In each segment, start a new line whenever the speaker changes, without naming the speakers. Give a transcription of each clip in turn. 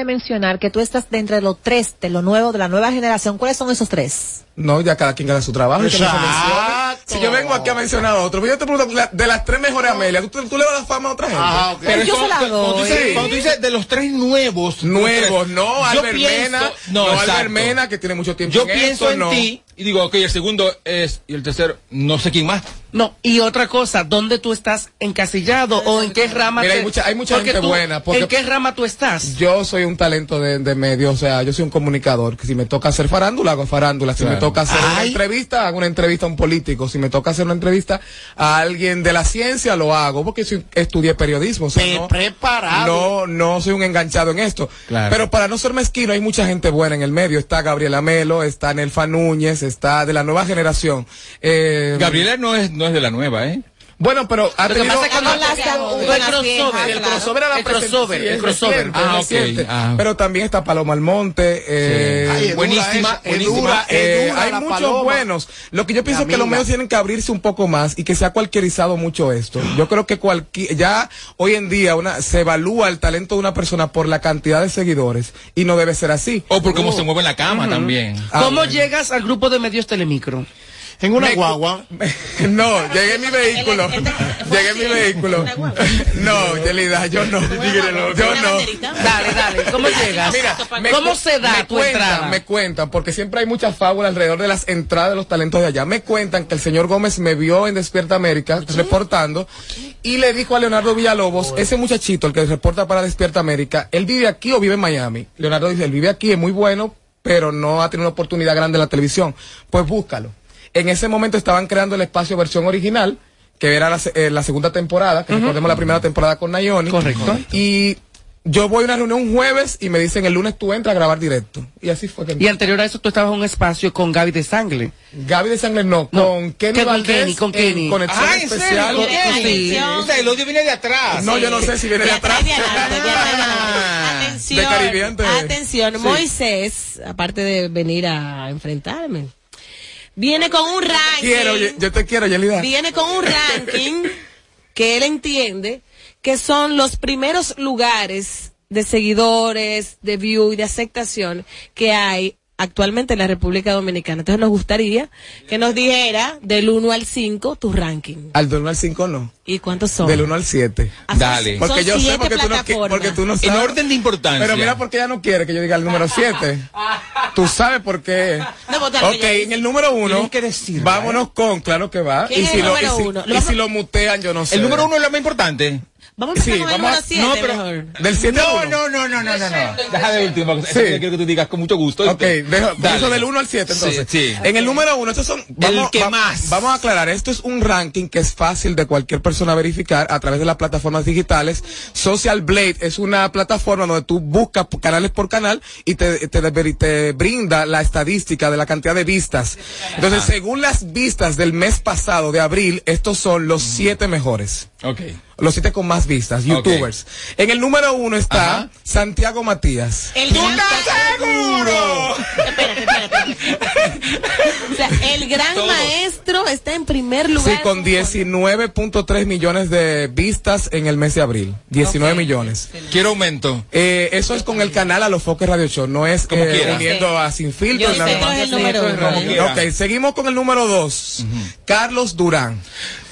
de mencionar que tú estás de entre los tres de lo nuevo, de la nueva generación. ¿Cuáles son esos tres?
No, ya cada quien gana su trabajo. Si yo vengo aquí a mencionar a otro, pues yo te pregunto, de las tres mejores Amelia, ¿tú, tú le das fama a otra gente?
Ah.
Pero yo
eso-
se la
cuando, tú dices, cuando tú dices de los tres nuevos.
Nuevos, no, Albert
pienso-
Mena,
no,
no,
exacto.
Albert Mena, que tiene mucho tiempo
Yo
en
pienso
esto,
en
no.
ti y digo, ok, el segundo es, y el tercero, no sé quién más.
No, y otra cosa, ¿dónde tú estás encasillado o en qué rama
Mira,
te-
hay mucha- hay mucha
porque
gente
tú-
buena, porque-
¿En qué rama tú estás?
Yo soy un talento de, de medio, o sea, yo soy un comunicador, que si me toca hacer farándula, hago farándula, si me toca hacer una entrevista, hago una entrevista a un político, si me toca hacer una entrevista a alguien de la ciencia, lo hago, porque soy- estudié periodismo, o sea, no,
preparado.
no, no soy un enganchado en esto.
Claro.
Pero para no ser mezquino, hay mucha gente buena en el medio, está Gabriela Melo, está Nelfa Núñez, está de la nueva generación. Eh,
Gabriela no es, no es de la nueva, ¿eh?
Bueno, pero ha
Lo que
tenido...
pasa es que no
Con las-
el crossover, el
crossover era
El crossover,
sí,
el crossover.
Ah, ok. Ah.
Pero también está Paloma Almonte. Eh,
Ay,
buenísima,
es
buenísima.
eh,
dura
hay
la
muchos
paloma.
buenos. Lo que yo pienso es que los medios tienen que abrirse un poco más y que se ha cualquierizado mucho esto. Yo creo que cualquier, ya hoy en día una, se evalúa el talento de una persona por la cantidad de seguidores y no debe ser así.
O por cómo se mueve en la cama también.
Ah,
¿Cómo
bueno.
llegas al grupo de medios Telemicro?
En una
Me-
guagua.
No, llegué en mi vehículo. Llegué en mi vehículo. No, Yelida, yo no. Yo no.
Dale, dale, ¿cómo llegas?
Mira, me
¿Cómo se da
me
tu
cuentan,
entrada?
Me cuentan, porque siempre hay mucha fábula alrededor de las entradas de los talentos de allá. Me cuentan que el señor Gómez me vio en Despierta América reportando y le dijo a Leonardo Villalobos, ese muchachito, el que reporta para Despierta América, él vive aquí o vive en Miami. Leonardo dice, él vive aquí, es muy bueno, pero no ha tenido una oportunidad grande en la televisión. Pues búscalo. En ese momento estaban creando el espacio versión original, que era la, se- eh, la segunda temporada, que recordemos la primera temporada con Nayoni.
Correcto.
Y yo voy a una reunión un jueves y me dicen el lunes tú entras a grabar directo. Y así fue que
Y anterior a eso tú estabas en un espacio con Gaby de Sangle.
Gaby de Sangre no,
No,
con Kenny
que con
Valdés
Kenny, con
en
Kenny.
Conexión
Ah, ¿en serio?
Especial.
¿Con Kenny?
Sí.
O sea, el odio viene de atrás.
No, yo no sé si viene de
De
atrás.
atrás, de adelante, de adelante.
Ah,
Atención,
de
atención,
Sí.
Moisés, aparte de venir a enfrentarme, viene con un ranking.
Quiero, yo, yo te quiero, Yelida.
viene con un ranking que él entiende que son los primeros lugares de seguidores, de view y de aceptación que hay actualmente en la República Dominicana. Entonces nos gustaría que nos dijera del 1 al 5 tu ranking.
Al del 1 al 5 no.
¿Y cuántos son?
Del 1 al 7.
Ah, son-
Dale.
son
Porque yo sé, porque tú, no, porque tú no
En
sabes.
orden de importancia.
Pero mira porque ella no quiere que yo diga el número 7. Tú sabes por qué.
No, pues,
ok, en el número 1.
Tienes que decirlo,
Vámonos con, claro que va.
¿Quién
Y
es
si,
el
lo,
número
y si- y si lo mutean, yo no sé.
El número uno es lo más importante.
Vamos a empezar
Sí,
con el
vamos a-
7
no, pero-.
Del 7
No,
al 1.
no, no, no, no, no, no. Deja de último. porque
Sí.
quiero que tú digas con mucho gusto.
Ok, dejo,
Dale.
eso del 1 al 7 entonces.
Sí, sí.
En el número 1, estos son...
que más.
Vamos a aclarar, esto es un ranking que es fácil de cualquier persona verificar a través de las plataformas digitales. Social Blade es una plataforma donde tú buscas canales por canal y te, te, te- te brinda la estadística de la cantidad de vistas. Entonces, según las vistas del mes pasado, de abril, estos son los siete mejores.
Ok.
Los siete con más vistas, youtubers. En el número uno está
Ajá.
Santiago Matías.
El gran
seguro?
Espérate, espérate. O sea, el gran maestro está en primer
Sí,
lugar.
con 19.3 millones de vistas en el mes de abril. 19
Ok.
millones.
Quiero aumento.
Eh, eso es con el canal A los Foques Radio Show, no es
Como
eh,
quiera.
uniendo a Sin Filtro.
Yo
nada
sé,
más.
es el número uno.
Ok, seguimos con el número dos. Carlos Durán.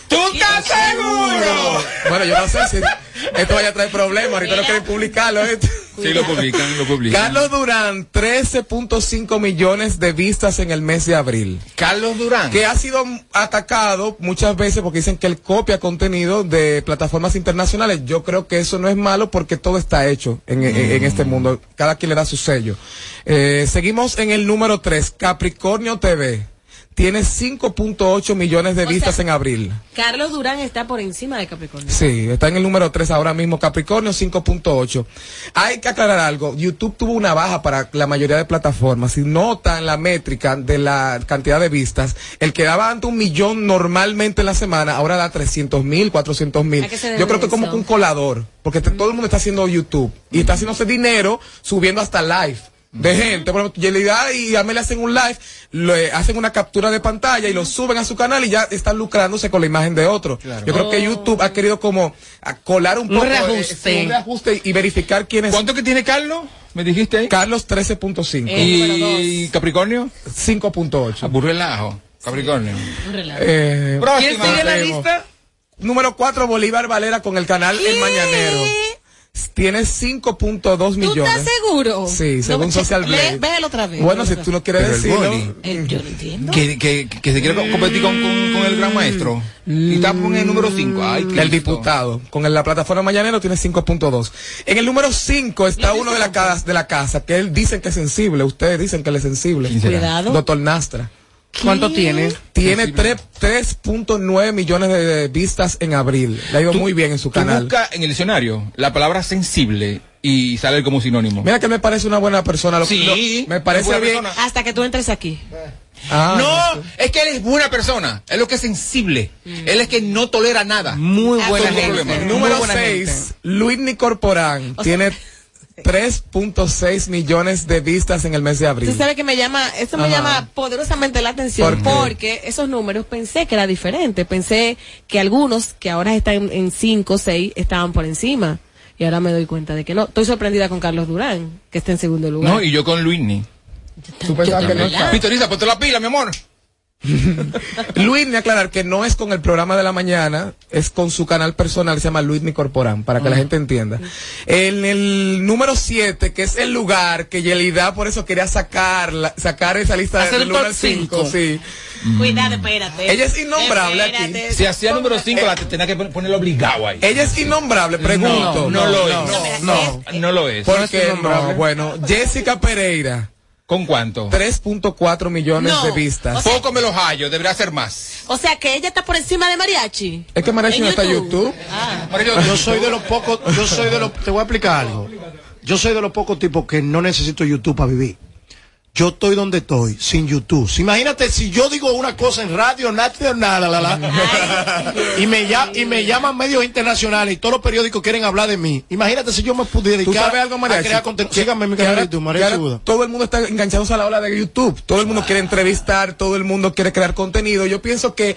¿Tú estás seguro?
Bueno, yo no sé si esto vaya a traer problemas, ahorita no quieren publicarlo. ¿eh?
Sí, lo publican, lo publican.
Carlos Durán, 13.5 millones de vistas en el mes de abril.
Carlos Durán.
que ha sido atacado muchas veces porque dicen que él copia contenido de plataformas internacionales. Yo creo que eso no es malo porque todo está hecho en, en- en este mundo. Cada quien le da su sello. Eh, seguimos en el número 3, Capricornio TV. Tiene 5.8 millones de
O
vistas
sea-
en abril.
Carlos Durán está por encima de Capricornio.
Sí, está en el número 3 ahora mismo, Capricornio 5.8. Hay que aclarar algo, YouTube tuvo una baja para la mayoría de plataformas. Si notan la métrica de la cantidad de vistas, el que daba antes un millón normalmente en la semana, ahora da 300 mil, 400 mil.
¿A qué se debe
Yo creo que es como
eso?
que un colador, porque todo el mundo está haciendo YouTube y está haciéndose dinero subiendo hasta live. De gente, por ejemplo, Yelida y Amelia hacen un live, le hacen una captura de pantalla y lo suben a su canal y ya están lucrándose con la imagen de otro. Yo creo que YouTube ha querido como colar un
Un
poco eh,
reajuste.
sí, un reajuste y verificar quiénes
¿Cuánto que tiene Carlos? ¿Me dijiste ahí?
Carlos 13.5.
Eh, número
¿Y Capricornio?
5.8.
Aburre el ajo. Capricornio.
Un relajo.
Eh,
¿Quién
Próxima.
sigue en la lista?
número 4, Bolívar Valera con el canal El Mañanero. Tiene 5.2
¿Tú
millones.
estás seguro?
Sí, según
No,
Social Blade.
Véelo otra vez.
Bueno, si tú no quieres
Pero el
decirlo.
boli.
Eh, yo no entiendo.
Que, que, que se quiere co- competir con, con, con el gran maestro. Y está en el número 5. Ay,
El diputado. Con el- la plataforma Mañanero tiene 5.2. En el número 5 está uno de la, casa, de la casa, que él dicen que es sensible. Ustedes dicen que él es sensible.
Cuidado.
Doctor Nastra.
¿Cuánto tiene?
Tiene
Sensible.
tres- 3.9 millones de vistas en abril. Le ha ido muy bien en su canal.
busca en el diccionario la palabra sensible y sale como sinónimo.
Mira que me parece una buena persona. Lo,
Sí,
lo- me parece bien.
persona.
Hasta que tú entres aquí.
Ah,
no, es que él es buena persona. Es lo que es sensible. Él es que no tolera nada.
Muy buena gente.
Número
buena
6,
gente.
Luis Corporán.
O sea-
tiene 3.6 millones de vistas en el mes de abril.
Usted sabe que me llama, esto me
Ajá.
llama poderosamente la atención porque esos números pensé que era diferente. Pensé que algunos que ahora están en 5 o 6 estaban por encima. Y ahora me doy cuenta de que no. Estoy sorprendida con Carlos Durán, que está en segundo lugar.
No, y yo con Luisni.
Tú pensabas que
ponte la pila, mi amor.
Luis, me aclarar que no es con el programa de la mañana, es con su canal personal, se llama Luis Corporán, para
Ah.
que la gente entienda. En el número 7, que es el lugar que Yelida por eso quería sacar, la- sacar esa lista
Hacer
del 1
top
al 5,
cinco.
sí.
Cuidado, espérate.
Ella es innombrable aquí.
Si hacía número 5, la tenía que pon- ponerlo obligado ahí.
Ella es innombrable, pregunto.
No, no lo es.
No,
No lo es.
¿Por
No es
qué
innombrable.
no? Bueno, Jessica Pereira,
¿Con cuánto?
3.4 millones
No.
de vistas.
O sea-
Poco me los hallo, debería ser más.
O sea que ella está por encima de Mariachi.
es que Mariachi no está en YouTube.
Ah.
Yo soy de los pocos, yo soy de los, te voy a explicar algo. Yo soy de los pocos tipos que no necesito YouTube para vivir. Yo estoy donde estoy, sin YouTube. Si- Imagínate si yo digo una cosa en radio nacional, la, la, la, y, me, lla- y me llaman medios internacionales y todos los periódicos quieren hablar de mí. Imagínate si yo me pudiera
¿Tú
dedicar
sabes algo,
a
Mariachi?
crear contenido. Síganme en mi canal de YouTube,
ahora
Buda.
Todo el mundo está enganchado a la ola de YouTube. Todo el mundo quiere entrevistar, todo el mundo quiere crear contenido. Yo pienso que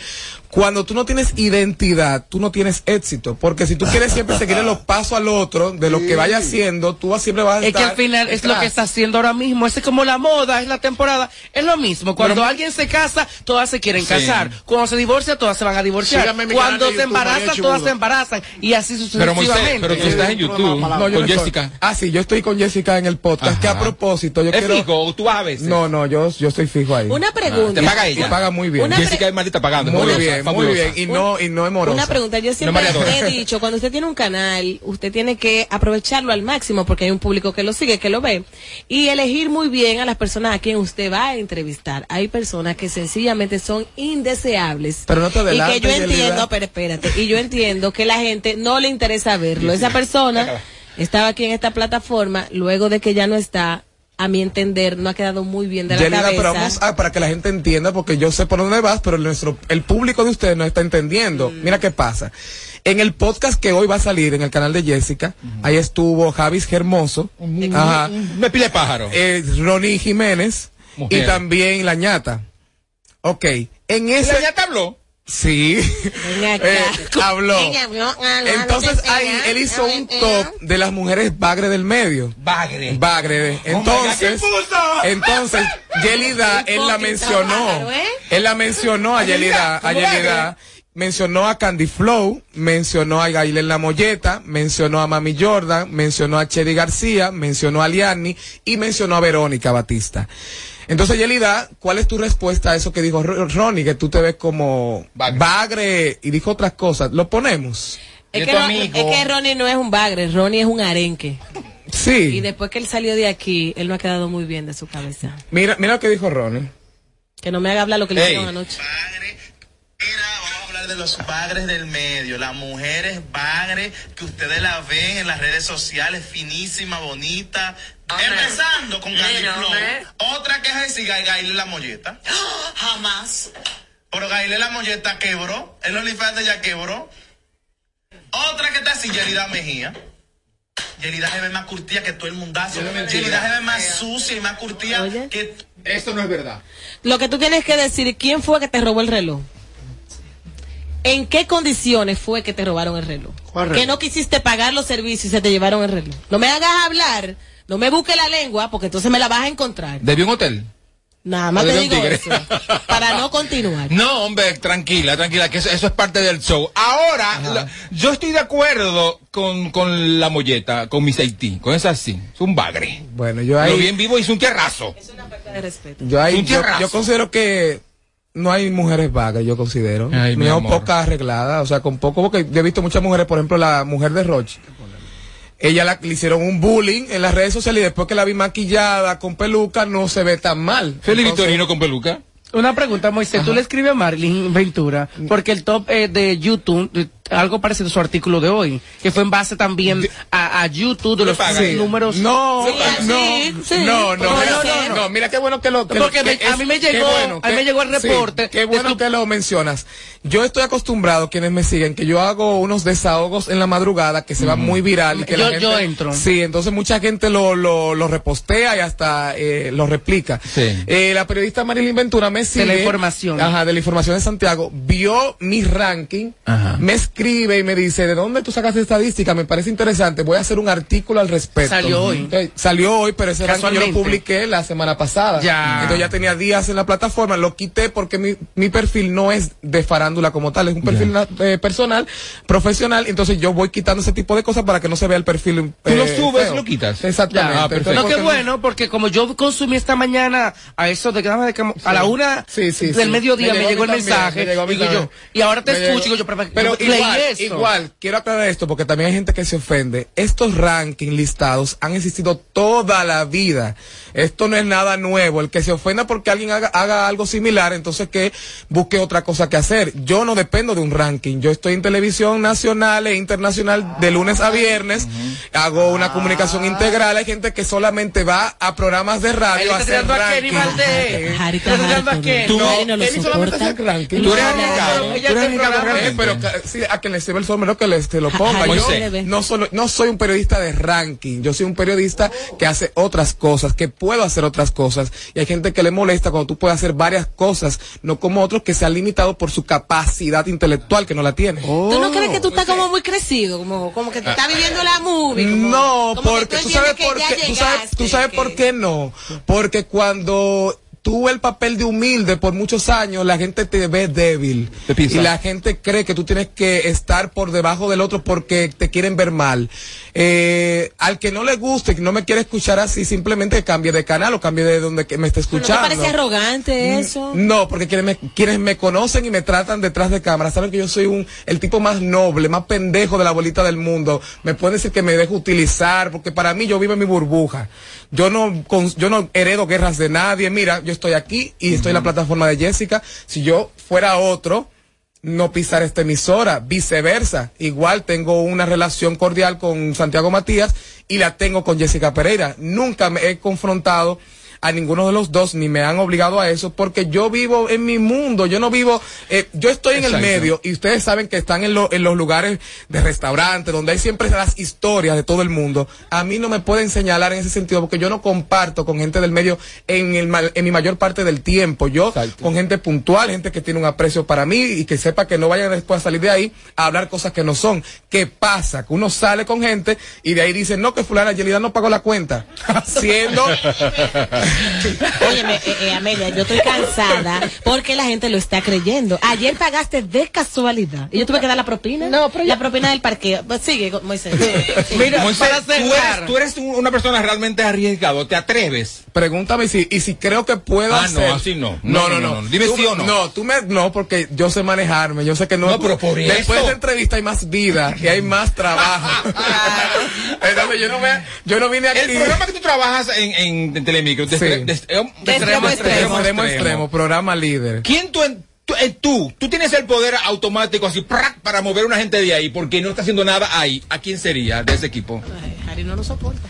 cuando tú no tienes identidad, tú no tienes éxito. Porque si tú quieres siempre seguir los pasos al otro de lo que vaya haciendo, tú vas- siempre vas a
Es que
estar
al final es lo que está haciendo ahora mismo. Es como la moda, es la temporada. Es lo mismo. Cuando alguien se casa, todas se quieren
Sí.
casar. Cuando se divorcia, todas se van a divorciar. Cuando se
YouTube,
embarazan, todas se embarazan. Y así
Pero Moisés,
sucesivamente.
pero tú estás en YouTube
No, yo
con
no estoy.
Jessica.
Ah, sí, yo estoy con Jessica en el podcast. Que a
Ajá.
propósito, yo
¿Es
quiero.
fijo o tú vas a veces?
No, no, yo, yo estoy fijo ahí.
Una pregunta.
¿Te paga ella?
Y paga muy bien.
Una
Jessica es maldita pagando.
Muy
fabulosa,
bien, muy bien. Y no, y no es morosa.
Una pregunta, yo siempre
Dora.
he dicho, cuando usted tiene un canal, usted tiene que aprovecharlo al máximo porque hay un público que lo sigue, que lo ve, y elegir muy bien a las personas a quien usted va a entrevistar. Hay personas que sencillamente son indeseables.
Pero no te
Y que
adelantes,
yo entiendo, pero espérate, y yo entiendo que la gente no le interesa verlo. Esa persona estaba aquí en esta plataforma, luego de que ya no está, a mi entender, no ha quedado muy bien de la
Yelida,
cabeza.
pero vamos a, para que la gente entienda, porque yo sé por dónde vas, pero nuestro, el público de ustedes no está entendiendo.
Mm.
Mira qué pasa. En el podcast que hoy va a salir en el canal de Jessica, ahí estuvo Javis Hermoso, ajá,
Me pile pájaro.
eh, Ronnie Jiménez
Mujer.
y también La Ñata. Ok, en ese...
¿La ñata habló?
Sí,
Ven acá.
Eh, habló.
Ah,
Entonces ahí
ella,
él hizo un
ella.
top de las mujeres bagre del medio.
Bagre.
Bagre.
Oh
Entonces, entonces, Yelida, él la mencionó.
¿eh?
Él la mencionó a Yelida, a
¿cómo
Yelida. Mencionó a Candy Flow, mencionó a Gailén La Molleta, mencionó a Mami Jordan, mencionó a Chedi García, mencionó a Liani y mencionó a Verónica Batista. Entonces, Yelida, ¿cuál es tu respuesta a eso que dijo Ro- Ronnie, que tú te ves como
Bagre.
bagre y dijo otras cosas? ¿Lo ponemos?
Es
Y
que,
tu
Ron-
amigo.
es que Ronnie no es un bagre, Ronnie es un arenque.
Sí.
Y después que él salió de aquí, él no ha quedado muy bien de su cabeza.
Mira, mira lo que dijo Ronnie.
Que no me haga hablar lo que le
Ey.
hicieron anoche.
Bagre. Mira, vamos a hablar de los bagres del medio, las mujeres bagres que ustedes la ven en las redes sociales, finísima, bonita. Empezando con Candy
Mira,
Flow.
hombre.
Otra que es decir, Gaile la molleta.
Jamás.
Pero Gaile la molleta quebró. El OnlyFans de ella quebró. Otra que está así, Yelida Mejía. Yelida se ve más curtida que todo el mundazo. Yelida se ve más sucia y más curtida
Oye.
que
Esto no es verdad.
Lo que tú tienes que decir, ¿quién fue que te robó el reloj? ¿En qué condiciones fue que te robaron el reloj?
¿Cuál reloj?
Que no quisiste pagar los servicios y se te llevaron el reloj. No me hagas hablar. No me busque la lengua porque entonces me la vas a encontrar.
¿Debió un hotel?
Nada más te digo eso. Para no continuar.
No, hombre, tranquila, tranquila, que eso, eso es parte del show. Ahora, la- yo estoy de acuerdo con, con la molleta, con Miss Haití, con esa sí, es un bagre.
Bueno, yo
Lo
ahí,
vi en vivo y hizo un tierrazo.
Es una falta de respeto.
yo ahí,
Un
yo,
tierrazo.
yo considero que no hay mujeres vagas, yo considero.
Ay, mi
no
amor.
pocas arregladas, o sea, con poco, porque yo he visto muchas mujeres, por ejemplo, la mujer de Roche. Ella la, le hicieron un bullying en las redes sociales y después que la vi maquillada con peluca no se ve tan mal.
Feliz
Entonces,
Victorino con peluca.
Una pregunta, Moisés. Tú le escribes a Marilyn Ventura porque el top eh, de YouTube, algo parecido a su artículo de hoy, que fue en base también a, a YouTube de los sí, números.
No,
Sí,
no,
sí, sí.
no, no,
Puede
mira, no, mira qué bueno que lo que
Porque a mí me llegó- a mí me llegó el
sí,
reporte
qué
de
bueno
tu-
que lo mencionas. Yo estoy acostumbrado, quienes me siguen, que yo hago unos desahogos en la madrugada que se van muy viral y que
Yo-
la gente,
yo entro.
Sí, entonces mucha gente lo, lo, lo repostea y hasta eh, lo replica.
Sí.
Eh, la periodista Marilyn Ventura me sigue.
la información.
Ajá, de la información de Santiago. Vio mi ranking,
Ajá.
me escribe y me dice, ¿de dónde tú sacas estadística? Me parece interesante. Voy a hacer un artículo al respecto.
Salió hoy.
Eh, salió hoy, pero ese ranking yo lo publiqué la semana pasada.
Ya.
Entonces ya tenía días en la plataforma, lo quité porque mi, mi perfil no es de farándula como tal, es un perfil eh, personal, profesional, entonces yo voy quitando ese tipo de cosas para que no se vea el perfil.
Tú lo
eh,
subes
feo.
y lo quitas.
Exactamente.
Ah, perfecto.
No, qué bueno, porque como yo consumí esta mañana a eso de de que- a la una
Sí, sí,
del
sí.
mediodía
Me
me,
llegó
el
también,
mensaje
me llegó
yo, y ahora te
Me
escucho
llegó.
digo yo, pero,
Pero
leí
igual,
esto.
igual, quiero aclarar esto porque también hay gente que se ofende. Estos rankings listados han existido toda la vida. Esto no es nada nuevo. El que se ofenda porque alguien haga, haga algo similar, entonces que busque otra cosa que hacer. Yo no dependo de un ranking. Yo estoy en televisión nacional e internacional de lunes a viernes. Hago una comunicación integral. Hay gente que solamente va a programas de radio a
está
hacer ranking.
Tú-
No,
no lo
Él solamente
soporta.
hace ranking.
Él
Tú eres.
Eh, pero ca- sí, a quien le sirve el sombrero que le, se lo ponga. Yo no, solo, no soy un periodista de ranking, yo soy un periodista que hace otras cosas, que puedo hacer otras cosas. Y hay gente que le molesta cuando tú puedes hacer varias cosas, no como otros que se han limitado por su capacidad intelectual, que no la tiene.
¿Tú no crees que tú estás como muy crecido? Como, como que tú estás viviendo la movie. como-
No,
como que
porque tú sabes
que
por qué, tú sabes, tú
llegaste,
sabes
que-
por qué no. Porque cuando tuve el papel de humilde por muchos años, la gente te ve débil.
Te pisa.
Y la gente cree que tú tienes que estar por debajo del otro porque te quieren ver mal. Eh, al que no le guste, que no me quiere escuchar así, simplemente cambie de canal o cambie de donde que me esté
¿No te
escuchando.
parece arrogante eso?
No, porque quienes me, quienes me conocen y me tratan detrás de cámara saben que yo soy un el tipo más noble, más pendejo de la bolita del mundo. Me pueden decir que me dejo utilizar, porque para mí yo vivo en mi burbuja. Yo no con- yo no heredo guerras de nadie. Mira, yo estoy aquí y estoy en la plataforma de Jessica. Si yo fuera otro, no pisar esta emisora, viceversa. Igual tengo una relación cordial con Santiago Matías y la tengo con Jessica Pereira. Nunca me he confrontado a ninguno de los dos ni me han obligado a eso porque yo vivo en mi mundo, yo no vivo, eh, yo estoy en el medio y ustedes saben que están en, lo- en los lugares de restaurantes donde hay siempre las historias de todo el mundo. A mí no me pueden señalar en ese sentido porque yo no comparto con gente del medio en, el, en mi mayor parte del tiempo. Yo
Exacto.
con gente puntual, gente que tiene un aprecio para mí y que sepa que no vayan después a salir de ahí a hablar cosas que no son. ¿Qué pasa? Que uno sale con gente y de ahí dice, no, que fulana Yelida no pagó la cuenta. Siendo...
Óyeme, eh, eh, Amelia, yo estoy cansada porque la gente lo está creyendo. Ayer pagaste de casualidad y yo tuve que dar la propina.
No, pero
La propina del parqueo. Pues sigue, Moisés. Sí.
Mira,
Moisés,
para
tú eres, tú eres una persona realmente arriesgado, ¿te atreves?
Pregúntame si, y si creo que puedo
Ah, no,
hacer.
así no.
No,
No,
no,
no,
no.
Dime
Tú-
sí o no.
No, tú me, no, porque yo sé manejarme, yo sé que no.
No, pero por
Después
eso.
de esta entrevista hay más vida y hay más trabajo. Entonces yo no me, yo no vine aquí.
El programa que tú trabajas en, en, en Telemicro,
extremo a
extremo,
extremo.
programa líder.
¿Quién tú, en- tú, eh, tú, tú tienes el poder automático así ¡prac! para mover a una gente de ahí porque no está haciendo nada ahí? ¿A quién sería de ese equipo?
Ay, Harry no lo soporta.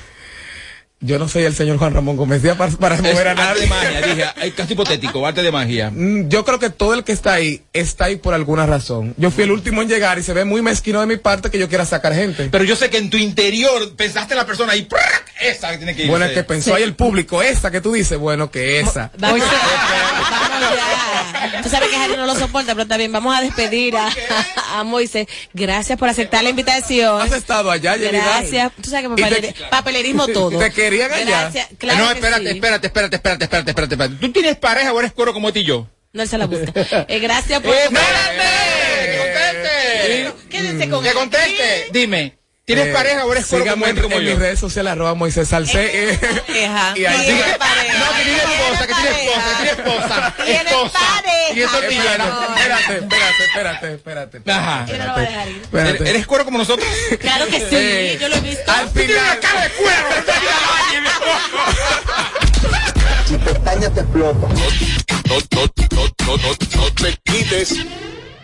Yo no soy el señor Juan Ramón Gómez Díaz para, para mover a
arte
nadie.
de magia, dije, es casi hipotético, arte de magia.
Mm, Yo creo que todo el que está ahí está ahí por alguna razón. Yo fui el último en llegar y se ve muy mezquino de mi parte que yo quiera sacar gente.
Pero yo sé que en tu interior pensaste en la persona ahí, ¡prac! Esa que tiene que ir.
Bueno, que pensó ahí el público, esa que tú dices, bueno, que esa.
Vamos, vamos ya. Tú sabes que Harry no lo soporta, pero también vamos a despedir a, a Moisés. Gracias por aceptar la invitación.
¿Has estado allá?
Gracias. Tú sabes que
te-
papelerismo, papelerismo todo.
¿Te querían allá?
Gracias. Claro
no,
que
espérate,
sí.
espérate, espérate, espérate, espérate, espérate, espérate. ¿Tú tienes pareja o eres cuero como ti y yo?
No, él se la busca. Eh, gracias por.
¡Espérate! ¡Que conteste!
Quédense con
¡Que
él.
conteste! Dime, ¿tienes
Eh,
pareja o eres
síganme en,
como
en mis redes sociales, arroba Moisés Salcé.
Pareja.
Y ahí-
Tiene pareja.
No, que tiene esposa, que tiene esposa, que tiene esposa.
Tiene
esposa. Y eso
Espérate,
tiene.
espérate, espérate, espérate, espérate.
Ajá.
Yo no lo voy a dejar ir.
Espérate.
¿Eres- ¿Eres cuero como nosotros?
Claro que sí,
Eh,
yo lo he visto.
Al
una
final.
cara de cuero.
No, no, no, no, no te quites.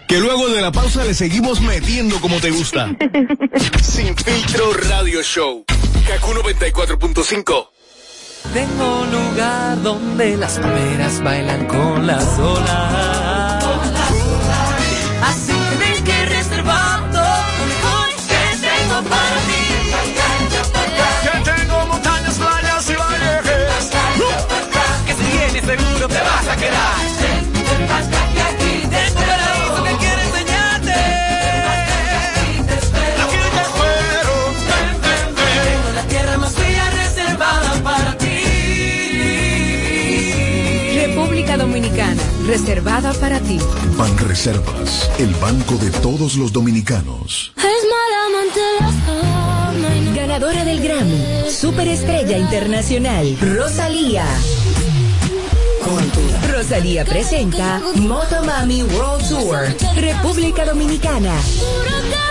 Que luego de la pausa le seguimos metiendo como te gusta. Sin filtro radio show. Kaku 94.5.
Tengo un lugar donde las palmeras bailan con las olas. Así que ven que reservando lo mejor que tengo para ti. Que tengo montañas, playas y valles. Que si vienes seguro te vas a quedar. Reservada para ti.
Ban Reservas, el banco de todos los dominicanos.
Ganadora del Grammy, Superestrella Internacional, Rosalía. Rosalía presenta Motomami World Tour, República Dominicana.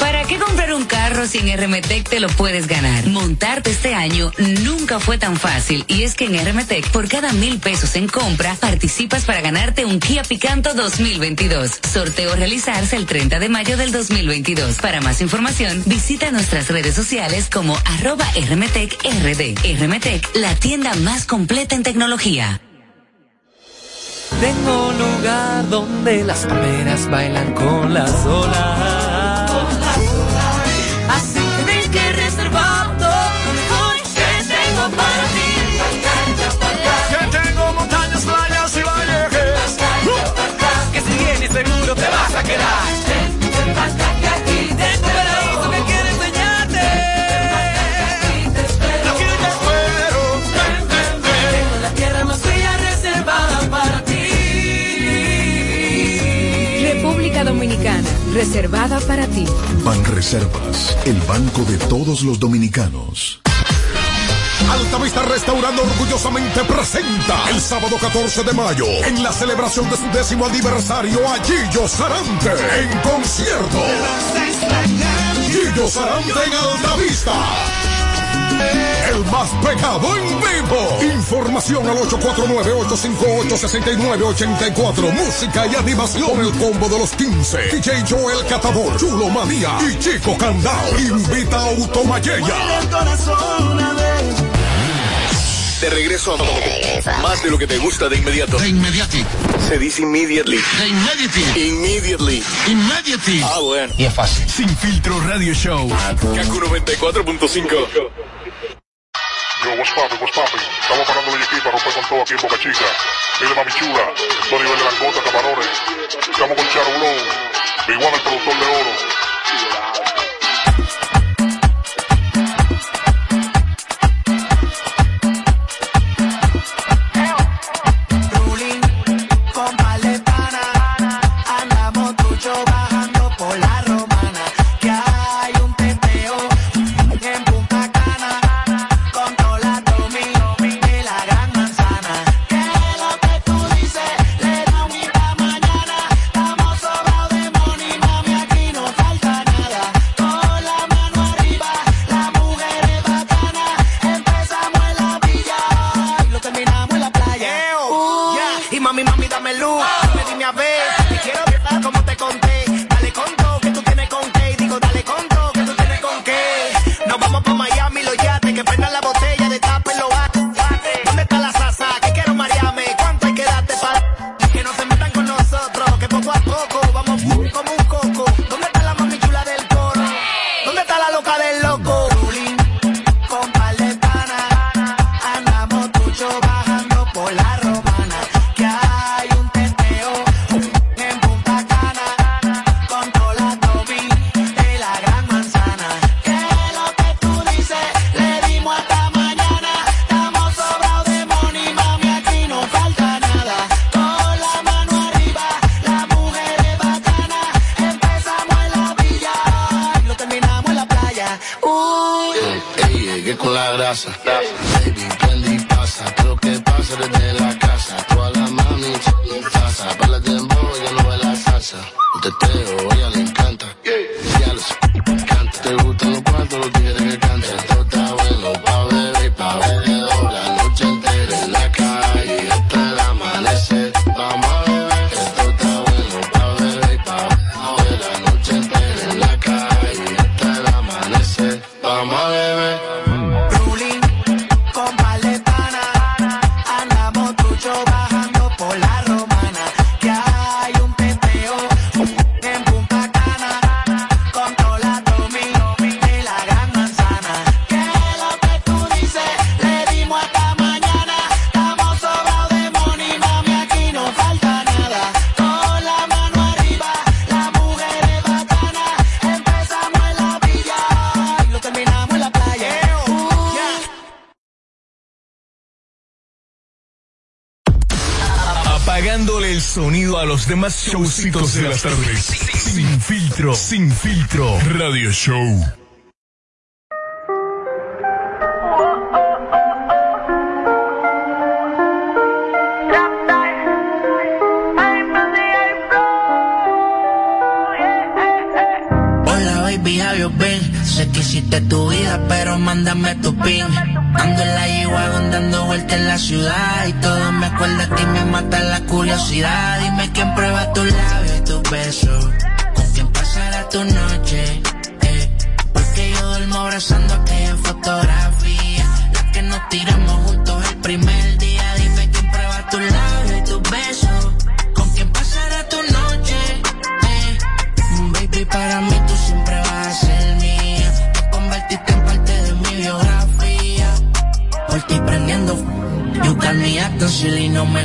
¿Para qué comprar un carro si en RMTEC te lo puedes ganar? Montarte este año nunca fue tan fácil y es que en RMTEC por cada mil pesos en compra participas para ganarte un Kia Picanto 2022. Sorteo realizarse el 30 de mayo del 2022. Para más información visita nuestras redes sociales como arroba RMTEC RD. RMTEC, la tienda más completa en tecnología.
Tengo un lugar donde las palmeras bailan con las olas. Reservada para ti.
Ban Reservas, el banco de todos los dominicanos.
Altavista Restaurando orgullosamente presenta el sábado 14 de mayo en la celebración de su décimo aniversario a Gillo Sarante en concierto. Gillo Sarante en Altavista. El más pegado en vivo. Información al 849-858-6984. Música y animación. El combo de los 15. DJ Joel Catador, Chulo Manía y Chico Candao. Invita a Automayella.
De regreso a más de lo que te gusta de inmediato. De inmediati. Se dice immediately. De immediately. Immediately. Immediately. Ah, bueno. Y es fácil. Sin filtro radio show. Kaku 94.5.
Yo, what's poppin', what's poppin'? Estamos parando el aquí para romper con todo aquí en Boca Chica. Dile mami chula, esto nivel de langota, camarones. Estamos con Charo Blon, Big el productor de oro.
Baby, prende y pasa. Creo que pasa desde la casa. Toda la mami taza. Para el dembow, ella no ve la salsa. Un teteo,
showcitos de las tardes. Sin filtro, sin filtro. Radio Show.
Sé que hiciste tu vida, pero mándame tu pin. Ando en la G-Wagon dando vueltas en la ciudad y todo me acuerda ti, me mata la curiosidad. Dime quién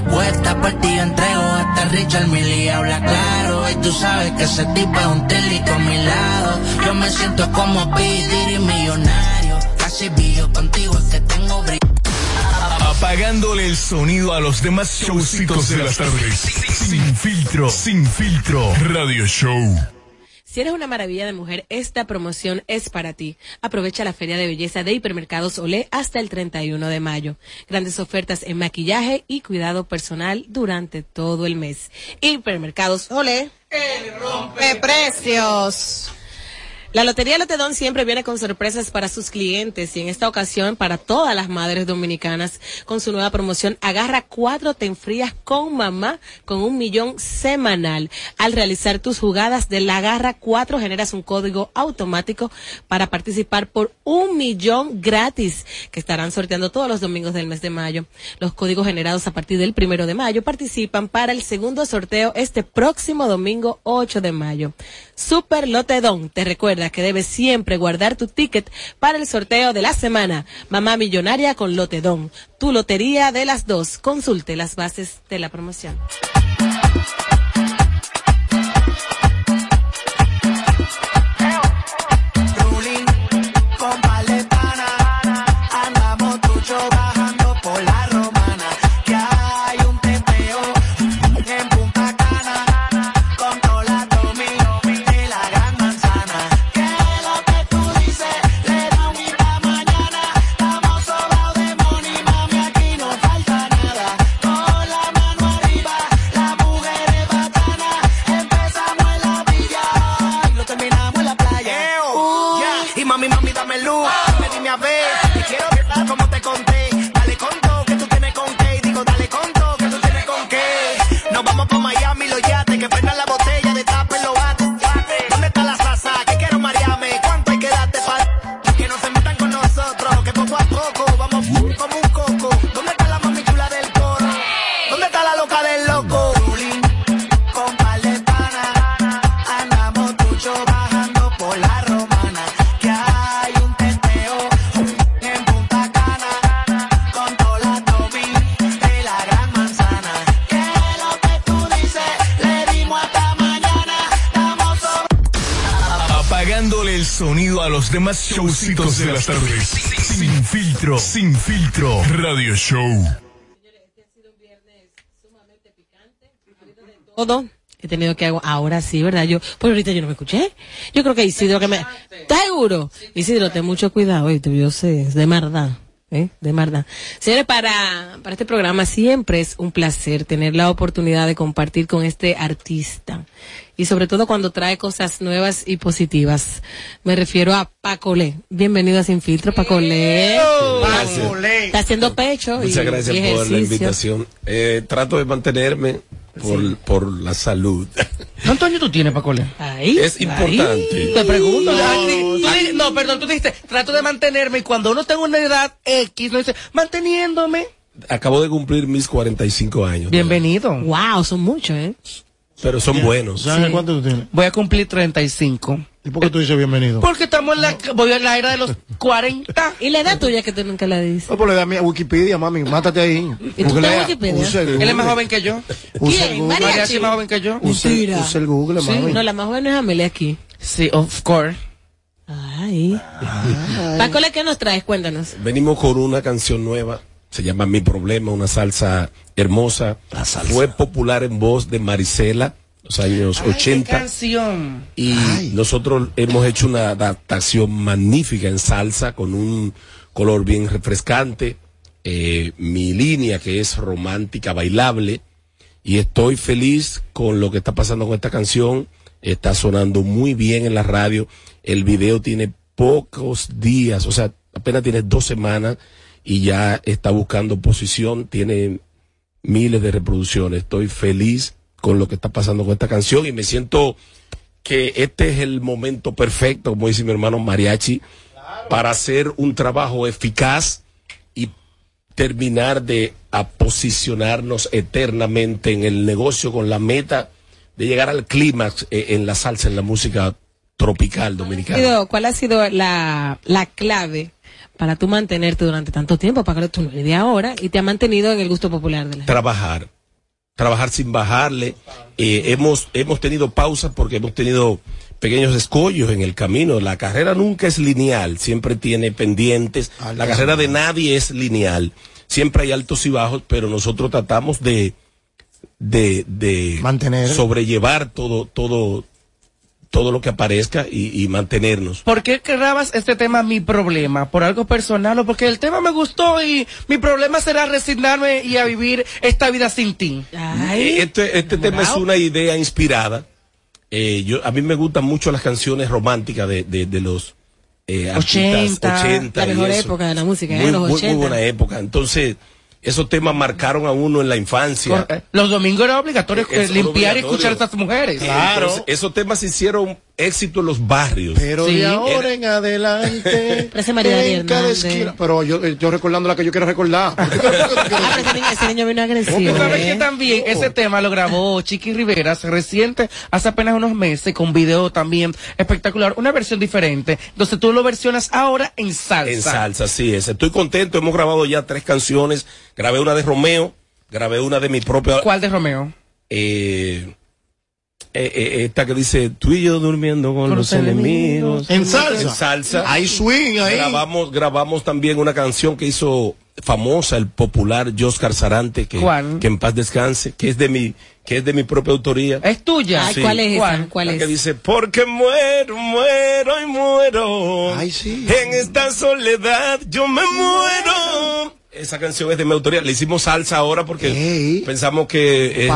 cuesta. Por ti yo entrego hasta Richard Millie. Habla claro y tú sabes que ese tipo es un telito a mi lado. Yo me siento como Peter y millonario. Casi billo contigo es que tengo brillo.
Apagándole el sonido a los demás showcitos de las tardes. Sin filtro, sin filtro. Radio Show.
Si eres una maravilla de mujer, esta promoción es para ti. Aprovecha la feria de belleza de Hipermercados Olé hasta el 31 de mayo. Grandes ofertas en maquillaje y cuidado personal durante todo el mes. Hipermercados Olé.
De precios.
La Lotería Lotedón siempre viene con sorpresas para sus clientes y en esta ocasión para todas las madres dominicanas con su nueva promoción Agarra cuatro te enfrías con mamá con un millón semanal. Al realizar tus jugadas de la Agarra 4 generas un código automático para participar por un millón gratis que estarán sorteando todos los domingos del mes de mayo. Los códigos generados a partir del primero de mayo participan para el segundo sorteo este próximo domingo 8 de mayo. Super Lotedón te que debes siempre guardar tu ticket para el sorteo de la semana. Mamá Millonaria con Lotedón. Tu lotería de las dos. Consulte las bases de la promoción.
Dame luz. Me dime a ver
showcitos de las tardes. Sin filtro, sin filtro. Radio Show.
Todo. He tenido que hago ahora sí, ¿verdad? Yo, pues ahorita yo no me escuché. Yo creo que Isidro que me, ¿estás seguro? Isidro, ten mucho cuidado, oíste, yo sé, es de verdad. ¿Eh? de Marna. Señores, para, para este programa siempre es un placer tener la oportunidad de compartir con este artista. Y sobre todo cuando trae cosas nuevas y positivas. Me refiero a Pacolé. Bienvenido a Sin Filtro, Pacolé. Está haciendo pecho. y-
Muchas gracias
y
por la invitación. Eh, trato de mantenerme por, por la salud.
¿Cuántos años tú tienes, Pacolé?
Es importante.
Te pregunto.
No.
tú di- no, perdón, tú dijiste, trato de mantenerme y cuando uno tenga una edad X, no dice, manteniéndome.
Acabo de cumplir mis 45 años.
Bienvenido.
Wow, son muchos, ¿eh?
Pero son buenos.
¿Sabes cuánto tú tienes?
Voy a cumplir 35.
¿Y por qué tú dices bienvenido?
Porque estamos en la, voy en la era de los 40.
¿Y la edad tuya que tú nunca la dices?
No, por la edad mía, Wikipedia, mami, mátate ahí.
¿Y tú estás en Wikipedia?
Usa el
Él es más joven que yo.
Usa el
¿Quién?
Google.
Mariachi.
es más joven que yo.
Usa, usa el Google,
Sí,
mami.
no, la más joven es Amelia aquí.
Sí, of course.
Ay. Pacolé, ¿qué nos traes? Cuéntanos.
Venimos con una canción nueva. Se llama Mi Problema, una salsa hermosa. Fue popular en voz de Marisela, los años
Ay,
80.
qué canción.
Y nosotros hemos hecho una adaptación magnífica en salsa con un color bien refrescante. Eh, mi línea que es romántica, bailable. Y estoy feliz con lo que está pasando con esta canción. Está sonando muy bien en la radio. El video tiene pocos días, o sea, apenas tiene dos semanas y ya está buscando posición. Tiene miles de reproducciones. Estoy feliz con lo que está pasando con esta canción y me siento que este es el momento perfecto, como dice mi hermano Mariachi, para hacer un trabajo eficaz y terminar de posicionarnos eternamente en el negocio con la meta de llegar al clímax eh, en la salsa, en la música tropical dominicana.
Sido- ¿Cuál ha sido la, la clave para tú mantenerte durante tanto tiempo? Pacolé, tú no de ahora y te ha mantenido en el gusto popular de la gente.
trabajar, trabajar sin bajarle. Eh, hemos, hemos tenido pausas porque hemos tenido pequeños escollos en el camino. La carrera nunca es lineal, siempre tiene pendientes. La carrera de nadie es lineal. Siempre hay altos y bajos, pero nosotros tratamos de, de, de
Mantener.
sobrellevar todo, todo, todo lo que aparezca y, y mantenernos.
¿Por qué grabas este tema Mi Problema? ¿Por algo personal o porque el tema me gustó y mi problema será resignarme y a vivir esta vida sin ti?
Eh, Este, este tema es una idea inspirada. Eh, yo, a mí me gustan mucho las canciones románticas de, de, de los eh, artistas
80,
80
la
y
mejor
eso.
época de la música, ¿eh?
muy,
los
muy- muy
80.
buena época. Entonces, esos temas marcaron a uno en la infancia.
Cor- Los domingos era obligatorio eh,
Es
limpiar y escuchar a estas mujeres.
Entonces, esos temas hicieron éxito en los barrios.
Pero de ahora en adelante.
Parece María
en cada esquina. Pero yo, eh, yo recordando la que yo quiero recordar.
Ah, ese niño, ese niño vino agresivo.
¿Tú sabes
¿eh?
que también ese tema lo grabó Chiqui Rivera reciente, hace apenas unos meses, con video también espectacular, una versión diferente. Entonces tú lo versionas ahora en salsa.
En salsa, sí es. Estoy contento. Hemos grabado ya tres canciones. Grabé una de Romeo, grabé una de mi propia.
¿Cuál de Romeo?
Eh, eh, eh, esta que dice tú y yo durmiendo con, los enemigos.
En salsa.
En salsa.
Hay swing ahí.
Grabamos, grabamos también una canción que hizo famosa el popular Joscar Sarante, que,
¿Cuál?
que en paz descanse, que es de mi, que es de mi propia autoría.
Es tuya.
Ay, ¿cuál es esa? ¿Cuál
La
es?
que dice, porque muero, muero y muero.
Ay, sí.
En esta soledad yo me muero. Esa canción es de mi autoría. Le hicimos salsa ahora porque
Ey.
pensamos que es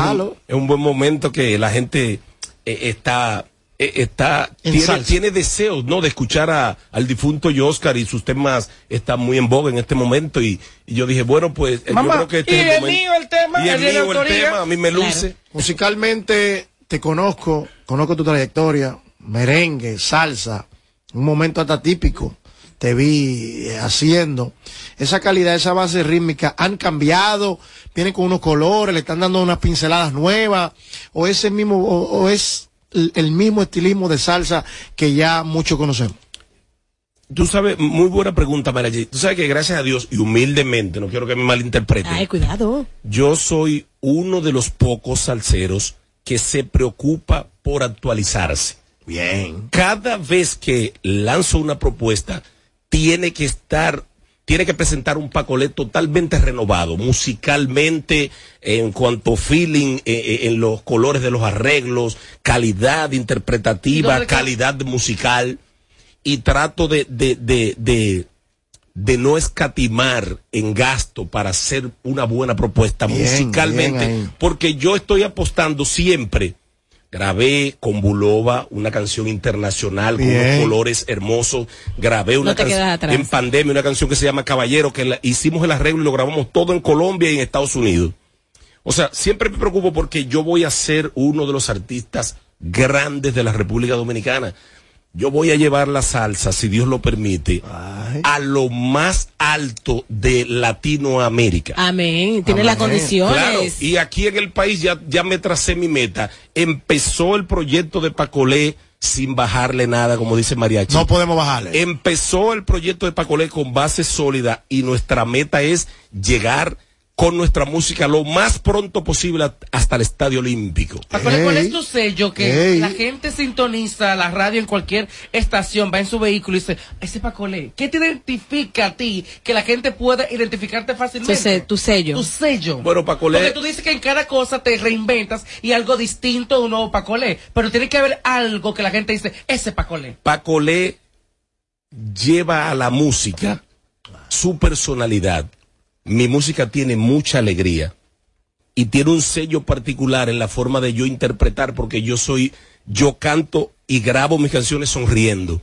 es un buen momento que la gente eh, está eh, está
En
tiene,
salsa.
tiene deseos no de escuchar a, al difunto Oscar y sus temas están muy en boga en este momento y, y yo dije bueno pues
Mamá,
yo creo que este
y
es
el
el momento
mío el tema,
y
el
el mío el tema a mí me luce
Musicalmente te conozco, conozco tu trayectoria, merengue, salsa, un momento hasta típico. Te vi eh, haciendo. Esa calidad, esa base rítmica han cambiado, vienen con unos colores, le están dando unas pinceladas nuevas, o ese mismo, o, o es el, el mismo estilismo de salsa que ya muchos conocemos.
Tú sabes, muy buena pregunta, Marayi. Tú sabes que gracias a Dios y humildemente, no quiero que me malinterpreten,
Ay, cuidado.
yo soy uno de los pocos salseros que se preocupa por actualizarse.
Bien.
Cada vez que lanzo una propuesta, tiene que estar, tiene que presentar un Pacolet totalmente renovado, musicalmente, en cuanto feeling, eh, eh, en los colores de los arreglos, calidad interpretativa, calidad musical y trato de, de, de, de, de no escatimar en gasto para hacer una buena propuesta
Bien,
musicalmente,
bien
porque yo estoy apostando siempre. Grabé con Bulova una canción internacional con unos colores hermosos. Grabé una
No
canción en pandemia, una canción que se llama Caballero, que la- hicimos el arreglo y lo grabamos todo en Colombia y en Estados Unidos. O sea, siempre me preocupo porque yo voy a ser uno de los artistas grandes de la República Dominicana. Yo voy a llevar la salsa, si Dios lo permite, a lo más alto de Latinoamérica.
Amén. Tiene las condiciones.
Claro, y aquí en el país ya, ya me tracé mi meta. Empezó el proyecto de Pacolé sin bajarle nada, como dice Mariachi.
No podemos bajarle.
Empezó el proyecto de Pacolé con base sólida y nuestra meta es llegar con nuestra música lo más pronto posible hasta el Estadio Olímpico.
Pacolé, ¿cuál es tu sello? Que la gente sintoniza la radio en cualquier estación, va en su vehículo y dice, ese Pacolé, ¿qué te identifica a ti? Que la gente pueda identificarte fácilmente.
Tu se- tu sello.
Tu sello.
Bueno, Pacolé-
Porque tú dices que en cada cosa te reinventas y algo distinto de un nuevo Pacolé. Pero tiene que haber algo que la gente dice, ese Pacolé.
Pacolé lleva a la música su personalidad. Mi música tiene mucha alegría y tiene un sello particular en la forma de yo interpretar porque yo soy, yo canto y grabo mis canciones sonriendo.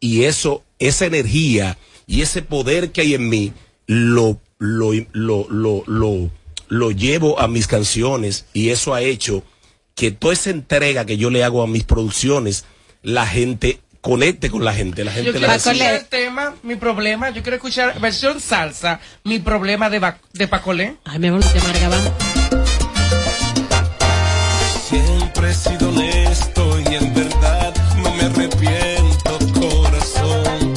Y eso, esa energía y ese poder que hay en mí, lo, lo, lo, lo, lo, llevo a mis canciones y eso ha hecho que toda esa entrega que yo le hago a mis producciones, la gente conecte con la gente, la
Yo
gente
quiero
la
escuchar el tema, mi problema. Yo quiero escuchar versión salsa, mi problema de, Ba- de Pacolé.
Ay, mi amor, te amarga, vamos.
Siempre he sido honesto y en verdad no me arrepiento, corazón.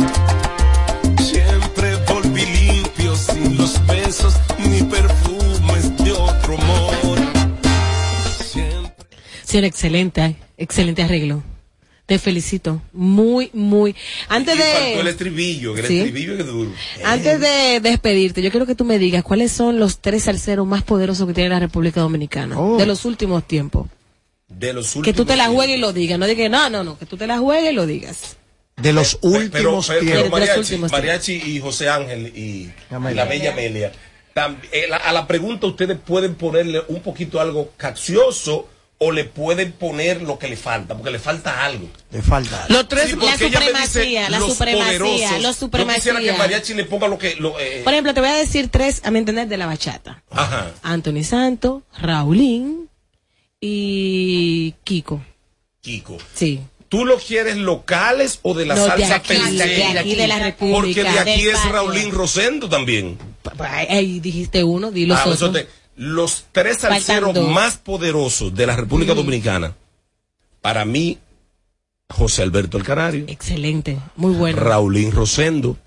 Siempre volví limpio sin los besos ni perfumes de otro amor.
Sí, excelente, excelente arreglo. Te felicito. Muy, muy. Antes
Y faltó el
de,
estribillo, que el
Sí.
estribillo es duro.
antes de despedirte, yo quiero que tú me digas cuáles son los tres salseros más poderosos que tiene la República Dominicana
Oh.
de los últimos tiempos.
De los
Que
últimos
tú te la
tiempos.
juegues y lo digas. No digas, no, no, no, que tú te la juegues y lo digas.
De los
Pero,
últimos
pero, pero
tiempos.
De
mariachi,
últimos
mariachi y José Ángel y, la bella Amelia. eh, la- a la pregunta ustedes pueden ponerle un poquito algo caccioso o le pueden poner lo que le falta, porque le falta algo.
Le falta.
Los tres,
Sí,
La supremacía, la
los
supremacía,
poderosos.
los
Yo quisiera
supremacía.
que Mariachi le ponga lo que... Lo, eh,
Por ejemplo, te voy a decir tres, a mi entender, de la bachata.
ajá.
Anthony Santo, Raulín y Kiko.
Kiko.
Sí.
¿Tú lo quieres locales o de la
No, de
salsa
aquí, de aquí, de la República,
Porque de aquí es. Raulín Rosendo también.
Ahí ahí dijiste uno, di los
Ah,
otros.
Los tres salseros
dos.
más poderosos de la República
Mm.
Dominicana, para mí, José Alberto el Canario,
Excelente, muy bueno.
Raulín Rosendo,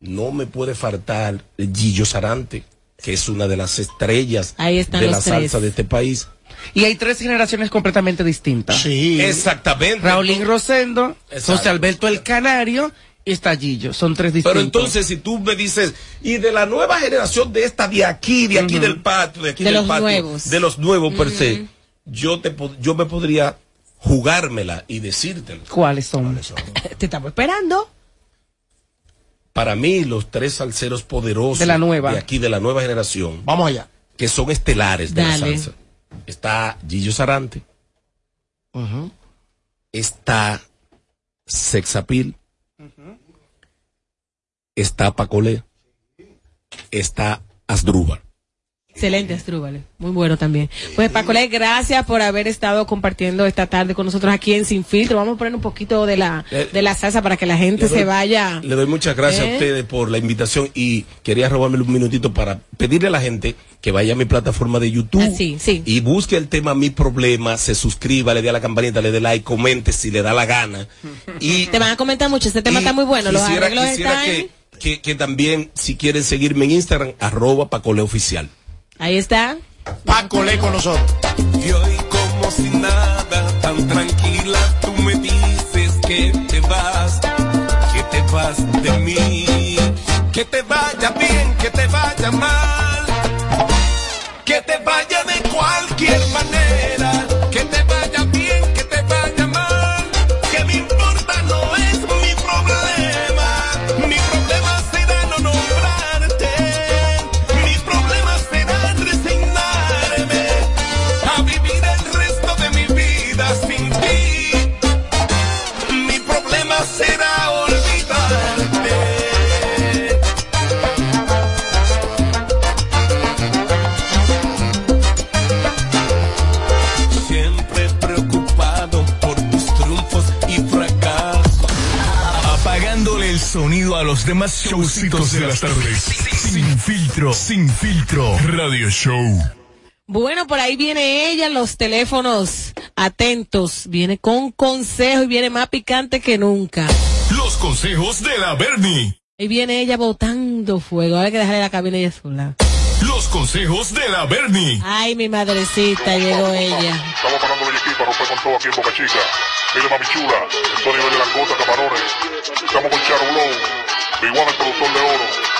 no me puede faltar Gillo Sarante, que es una de las estrellas
Ahí están
de la
tres.
salsa de este país.
Y hay tres generaciones completamente distintas.
Sí.
Exactamente.
Raulín Rosendo,
Exacto.
José Alberto el Canario y está Gillo. Son tres distintos.
Pero entonces, si tú me dices, y de la nueva generación de esta, de aquí, de aquí del patio, de aquí
De
del
los
patio,
nuevos.
de los nuevos per se, yo, te, yo me podría jugármela y decírtelo.
¿Cuáles son?
Te estamos esperando.
Para mí, los tres salseros poderosos
De la nueva.
de aquí, de la nueva generación,
Vamos allá.
que son estelares de la salsa. Está Gillo Sarante, está Sexapil, está Pacolé, está Asdrúbal.
Excelente, Astrúbal. Muy bueno también. Pues, Pacolé, gracias por haber estado compartiendo esta tarde con nosotros aquí en Sin Filtro. Vamos a poner un poquito de la,
Eh,
de la salsa para que la gente
doy-
se vaya.
Le doy muchas gracias
¿Eh?
a ustedes por la invitación y quería robarme un minutito para pedirle a la gente que vaya a mi plataforma de YouTube
Ah, sí, sí.
y busque el tema Mi Problema, se suscriba, le dé a la campanita, le dé like, comente si le da la gana. Y
Te van a comentar mucho. Este tema
y
está muy bueno. Los arreglos están.
que, que, que también, si quieren seguirme en Instagram, arroba Pacole Oficial.
Ahí está.
Paco, lee con nosotros.
Y hoy como si nada, tan tranquila, tú me dices que te vas, que te vas de mí. Que te vaya bien, que te vaya mal, que te vaya de cualquier
los demás showcitos de las tardes. Sin filtro, sin filtro. Radio Show.
Bueno, por ahí viene ella, los teléfonos atentos. Viene con consejo y viene más picante que nunca.
Los consejos de la Bernie.
Ahí viene ella botando fuego. Ahora hay que dejarle la cabina ella sola.
Los consejos de la Bernie.
Ay, mi madrecita, llegó ella.
Estamos parando el equipo, romper con todo aquí en Boca Chica. Mire, mami chula, esto nivel de langota, camarones. Estamos con Charo Blow, igual el productor de oro.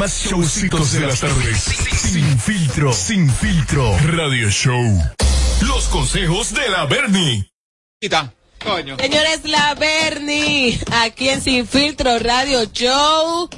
Demás showcitos de las tardes. Sin filtro, sin filtro. Radio Show. Los consejos de la Bernie.
Coño.
Señores, la Bernie, aquí en Sin Filtro Radio Show.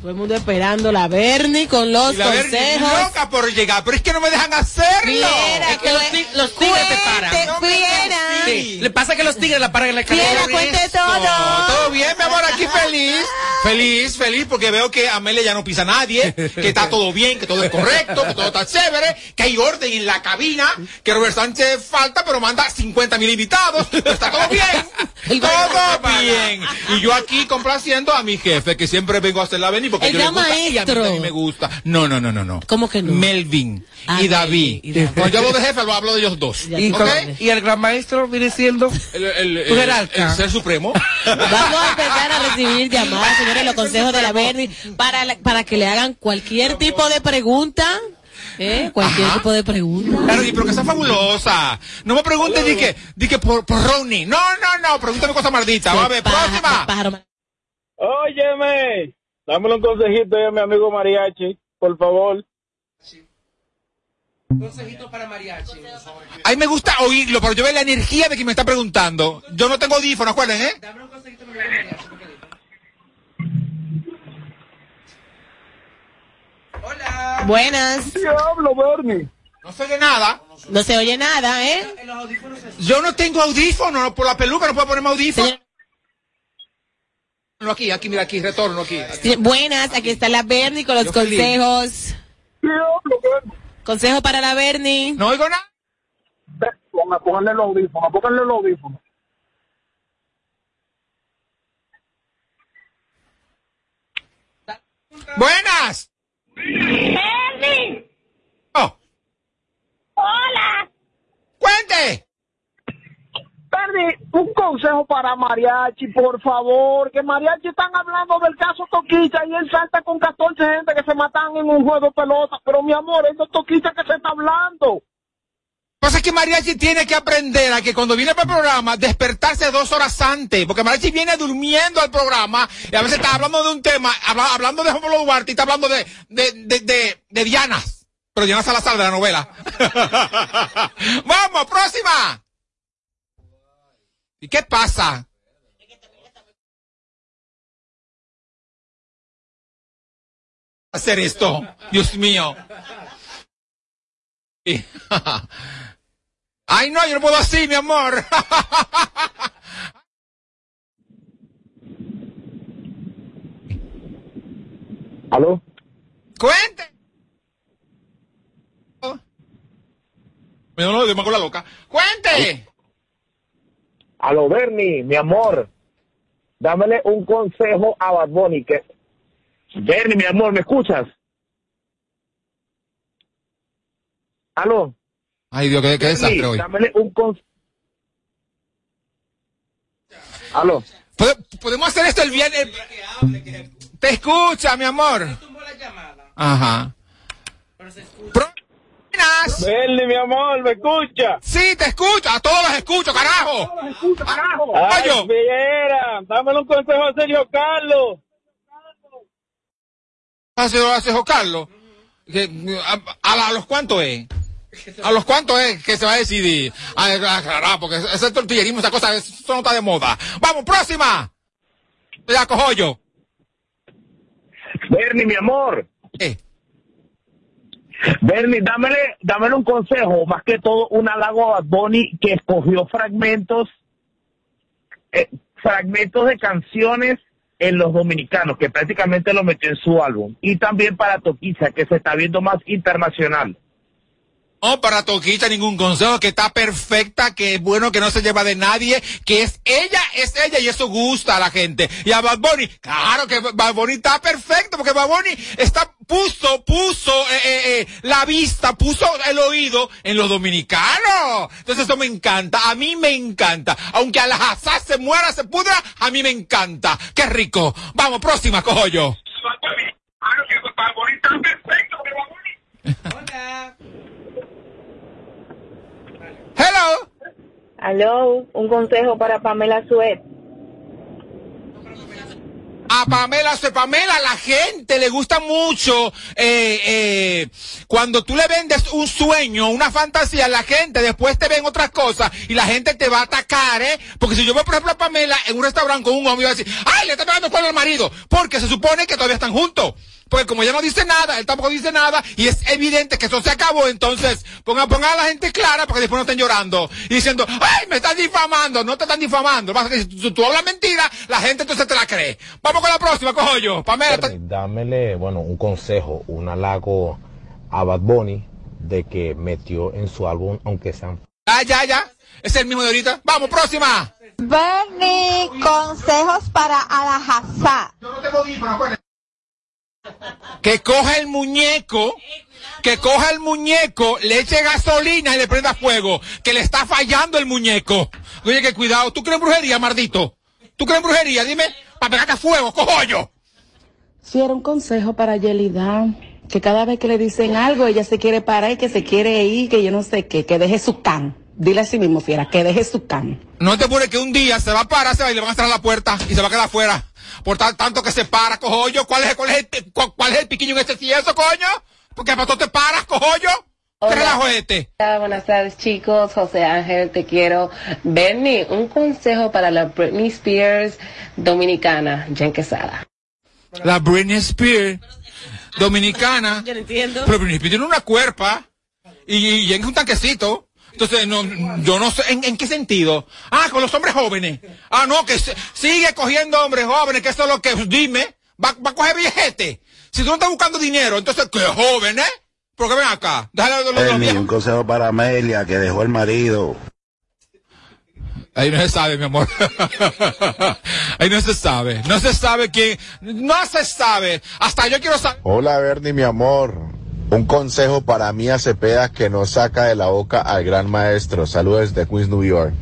Todo el mundo esperando la Bernie con los
Y la Bernie
consejos.
loca por llegar, pero es que no me dejan hacerlo.
Viera,
Es que los, los tigres te paran.
Viera.
Sí, Le pasa que los tigres la paran en la escalera.
Viera, cuente todo.
No, todo bien, mi amor, aquí feliz. Feliz, feliz, porque veo que Amelia ya no pisa a nadie, que está todo bien, que todo es correcto, que todo está chévere, que hay orden en la cabina, que Robert Sánchez falta, pero manda 50 mil invitados, está todo bien. todo bien. Y yo aquí complaciendo a mi jefe, que siempre vengo a hacer la venir porque
El
yo le gusta y a mí también me gusta. No, no, no, no, no.
¿Cómo que no?
Melvin
Ah,
y David.
y David.
Cuando yo hablo de jefe, lo hablo de ellos dos.
Y, y el gran maestro viene siendo
El, el, el- el ser supremo.
Vamos a empezar a recibir llamadas, los consejos de la Bernie, para, la- para que le hagan cualquier tipo de pregunta. ¿Eh? Cualquier
Ajá.
tipo de pregunta.
Claro, y pero que sea fabulosa. No me preguntes di que, di que por, por Ronnie. No, no, no, pregúntame cosa maldita. Va a ver, próxima.
Óyeme, dámelo un consejito ahí a mi amigo Mariachi, por favor.
Consejito para mariachi.
A mí me gusta oírlo, pero yo veo la energía de quien me está preguntando. Yo no tengo audífonos, acuerden, ¿eh?
Buenas.
Diablo, Bernie.
No se oye nada.
No se oye nada, ¿eh?
Yo no tengo audífonos, por la peluca no puedo ponerme audífonos. No, aquí, aquí, mira, aquí, retorno aquí.
Sí, Buenas, aquí está la Bernie con los
Yo
consejos. Consejo para la Bernie.
No oigo nada.
Pónganle los audífonos, pónganle los audífonos.
Buenas.
Bernie.
Oh,
Hola.
cuente.
Bernie, un consejo para Mariachi, por favor, que Mariachi están hablando del caso Toquicha y él salta con 14 gente que se matan en un juego de pelota, pero mi amor, es de Toquicha que se está hablando.
Pasa que Mariachi tiene que aprender a que cuando viene para el programa, despertarse dos horas antes, porque Mariachi viene durmiendo al programa y a veces está hablando de un tema, habla- hablando de Juan Pablo Duarte y está hablando de, de, de, de, de Dianas, pero Diana Salazar de la novela. Vamos, próxima. ¿Y qué pasa? Hacer esto, Dios mío. Ay, no, yo no puedo así, mi amor.
¿Aló?
Cuente. Me no, me con la loca. Cuente.
Aló, Bernie, mi amor. Dámele un consejo a Bad Bunny que... Bernie, mi amor, ¿me escuchas? Aló.
Ay, Dios, qué, qué desastre hoy.
Dámele un consejo... Aló.
¿Pode- ¿Podemos hacer esto el viernes? Te escucha, mi amor. Ajá. Pro- Buenas.
Bernie, mi amor, ¿me escucha?
Sí, te escucho. A todos los escucho, carajo.
Ay. Fiera, dámele un consejo a Sergio Carlos.
Hace, hace Carlos. Que, a, a- a los cuántos es? ¿A los cuántos es que se va a decidir? Porque ese tortillerismo, esa cosa, eso no está de moda. Vamos, próxima. Ya cojo yo.
Bernie, mi amor.
Eh.
Bernie, dámele, dámele un consejo, más que todo un halago a Bunny que escogió fragmentos, eh, fragmentos de canciones en los dominicanos, que prácticamente lo metió en su álbum. Y también para Toquicha, que se está viendo más internacional.
No, para Toquita ningún consejo, que está perfecta, que es bueno, que no se lleva de nadie, que es ella, es ella y eso gusta a la gente. Y a Bad Bunny, claro que Bad Bunny está perfecto, porque Bad Bunny está, puso, puso eh, eh, eh, la vista, puso el oído en los dominicanos. Entonces eso me encanta, a mí me encanta. Aunque a la Hazá se muera, se pudra, a mí me encanta. Qué rico. Vamos, próxima, cojo yo. Hello.
Aló, un consejo para Pamela Suet.
A Pamela, se Pamela, la gente le gusta mucho eh, eh, cuando tú le vendes un sueño, una fantasía, la gente después te ven otras cosas y la gente te va a atacar, ¿eh? Porque si yo veo, por ejemplo, a Pamela en un restaurante con un hombre, voy a decir, ¡ay, le está pegando el cuerno al marido! Porque se supone que todavía están juntos. Porque como ella no dice nada, él tampoco dice nada, y es evidente que eso se acabó, entonces pongan ponga a la gente clara para que después no estén llorando y diciendo, ¡ay, me estás difamando! No te están difamando. Lo que pasa es que si tú, tú hablas mentira, la gente entonces te la cree. Vamos con la próxima, cojo yo. Pamela,
Dámele, bueno, un consejo, un halago a Bad Bunny de que metió en su álbum, aunque sean
Ah, ya, ya. Es el mismo de ahorita. Vamos, próxima.
Bernie, consejos para Alajazá.
Que coja el muñeco, que coja el muñeco, le eche gasolina y le prenda fuego. Que le está fallando el muñeco. Oye, que cuidado. ¿Tú crees en brujería, mardito? ¿Tú crees en brujería? Dime, para pegarte a fuego, cojo yo.
Si era un consejo para Yelida, que cada vez que le dicen algo, ella se quiere parar y que se quiere ir, que yo no sé qué, que deje su can. Dile a sí mismo, fiera, que deje su can.
No te apures que un día se va a parar, se va y le van a cerrar la puerta y se va a quedar afuera. Por tal- tanto que se para, cojollo. ¿Cuál es, cuál es, el, cuál, cuál es el piquiño en este cieso, coño? Porque para tú te paras, cojollo. ¿Qué relajo es este?
Hola, buenas tardes chicos, José Ángel, te quiero. Bernie, un consejo para la Britney Spears dominicana, Jen Quesada.
La Britney Spears, dominicana.
Yo no entiendo.
Pero Britney Spears tiene una cuerpa y, y es un tanquecito. Entonces, no, yo no sé, ¿en, en qué sentido? Ah, con los hombres jóvenes. Ah, no, que se- sigue cogiendo hombres jóvenes, que eso es lo que, dime, va, va a coger viejete. Si tú no estás buscando dinero, entonces, ¿qué jóvenes? Porque ven acá, déjale los,
un consejo para Amelia que dejó el marido.
Ahí no se sabe, mi amor. Ahí no se sabe. No se sabe quién. No se sabe. Hasta yo quiero saber.
Hola Bernie, mi amor. Un consejo para Mía Cepeda que no saca de la boca al gran maestro. Saludos de Queens, New York.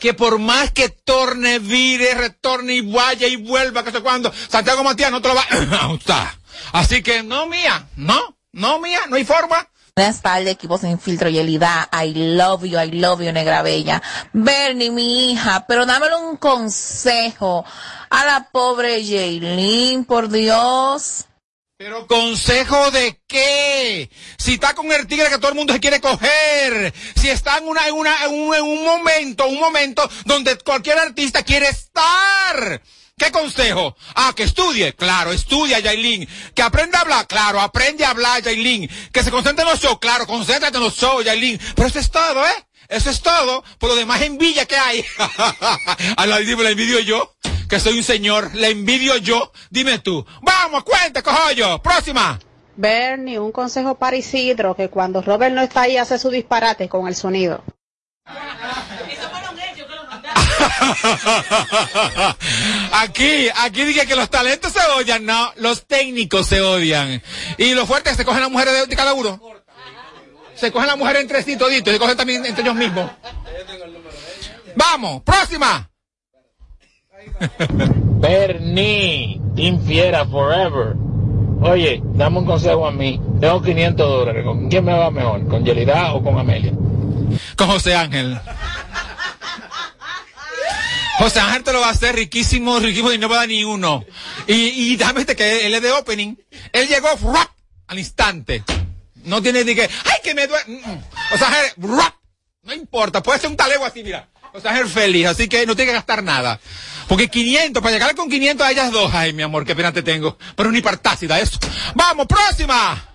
que por más que torne, vire, retorne y vaya y vuelva, que sé cuándo, Santiago Matías no te lo va a gustar. Así que no mía, no, no mía, no hay forma.
Buenas tardes, equipo sin filtro Yelida. I love you, I love you, negra bella. Bernie, mi hija, pero dámelo un consejo a la pobre Jaylin, por Dios.
Pero consejo de qué? Si está con el tigre que todo el mundo se quiere coger, si está en una, en una, en un, en un momento, un momento donde cualquier artista quiere estar. ¿Qué consejo? Ah, que estudie. Claro, estudia, Yailin. Que aprenda a hablar. Claro, aprende a hablar, Yailin. Que se concentre en los shows. Claro, concéntrate en los shows, Yailin. Pero eso es todo, ¿eh? Eso es todo. Por lo demás envidia que hay. a la, la envidio yo. Que soy un señor. La envidio yo. Dime tú. Vamos, cuente, cojollo. Próxima.
Bernie, un consejo para Isidro, que cuando Robert no está ahí hace su disparate con el sonido.
aquí, aquí dije que los talentos se odian, no, los técnicos se odian. Y los fuertes se cogen las mujeres de, de cada uno. Se cogen las mujeres entre sí toditos, se cogen también entre ellos mismos. Vamos, próxima.
Bernie, Team Fiera Forever. Oye, dame un consejo a mí. Tengo 500 dólares. ¿Con quién me va mejor? ¿Con Yelida o con Amelia?
Con José Ángel. José Ángel te lo va a hacer riquísimo, riquísimo y no va a dar ni uno. Y, y déjame decirte que él es de opening. Él llegó al instante. No tiene ni que, ¡ay, que me duele! Mm, mm. José Ángel, no importa, puede ser un talego así, mira. José Ángel feliz, así que no tiene que gastar nada. Porque 500, para llegar con 500 a ellas dos, ay, mi amor, qué pena te tengo. Pero ni partácida eso. ¡Vamos, próxima!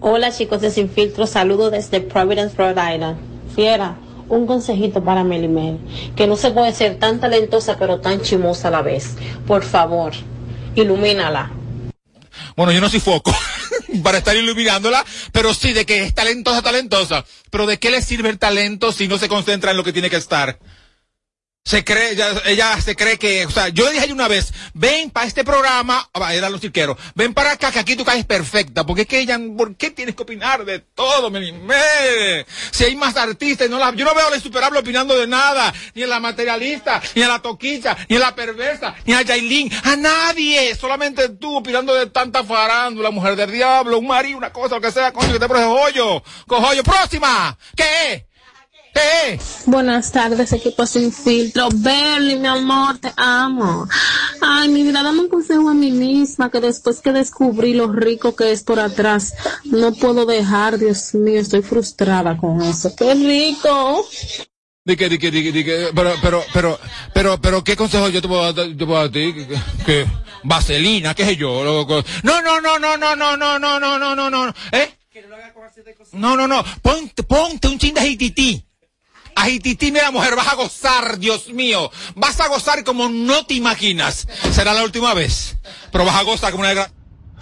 Hola chicos de Sin Filtro, saludo desde Providence, Rhode Island. Fiera, un consejito para Melimel, que no se puede ser tan talentosa pero tan chimosa a la vez. Por favor, ilumínala.
Bueno, yo no soy foco para estar iluminándola, pero sí de que es talentosa, talentosa. Pero ¿de qué le sirve el talento si no se concentra en lo que tiene que estar? Se cree, ella, ella se cree que, o sea, yo le dije a ella una vez, ven para este programa, ah, era los cirqueros, ven para acá que aquí tú caes perfecta, porque es que ella, ¿por qué tienes que opinar de todo, Melimé? Si hay más artistas, no la, yo no veo a la insuperable opinando de nada, ni a la materialista, ni a la toquilla, ni a la perversa, ni a Yailin, a nadie, solamente tú opinando de tanta farándula, mujer del diablo, un marido, una cosa, lo que sea, coño, que te por ese hoyo, cojollo, próxima, ¿qué?
Buenas tardes, equipo sin filtro. Bernie, mi amor, te amo. Ay, mi vida, dame un consejo a mí misma que después que descubrí lo rico que es por atrás, no puedo dejar, Dios mío, estoy frustrada con eso. ¡Qué rico!
Di que, di que, di que, di que, pero, pero, pero, pero, pero, ¿qué consejo yo te puedo dar, te puedo dar a ti? ¿Qué, qué- qué? Vaselina, qué sé yo, loco. No, no, no, no, no, no, no, no, no, no, no, no, ¿eh? No, no, no, ponte, ponte un chin de ajitití. Ajitití, mira mujer, vas a gozar, Dios mío. Vas a gozar como no te imaginas. Será la última vez. Pero vas a gozar como una gran...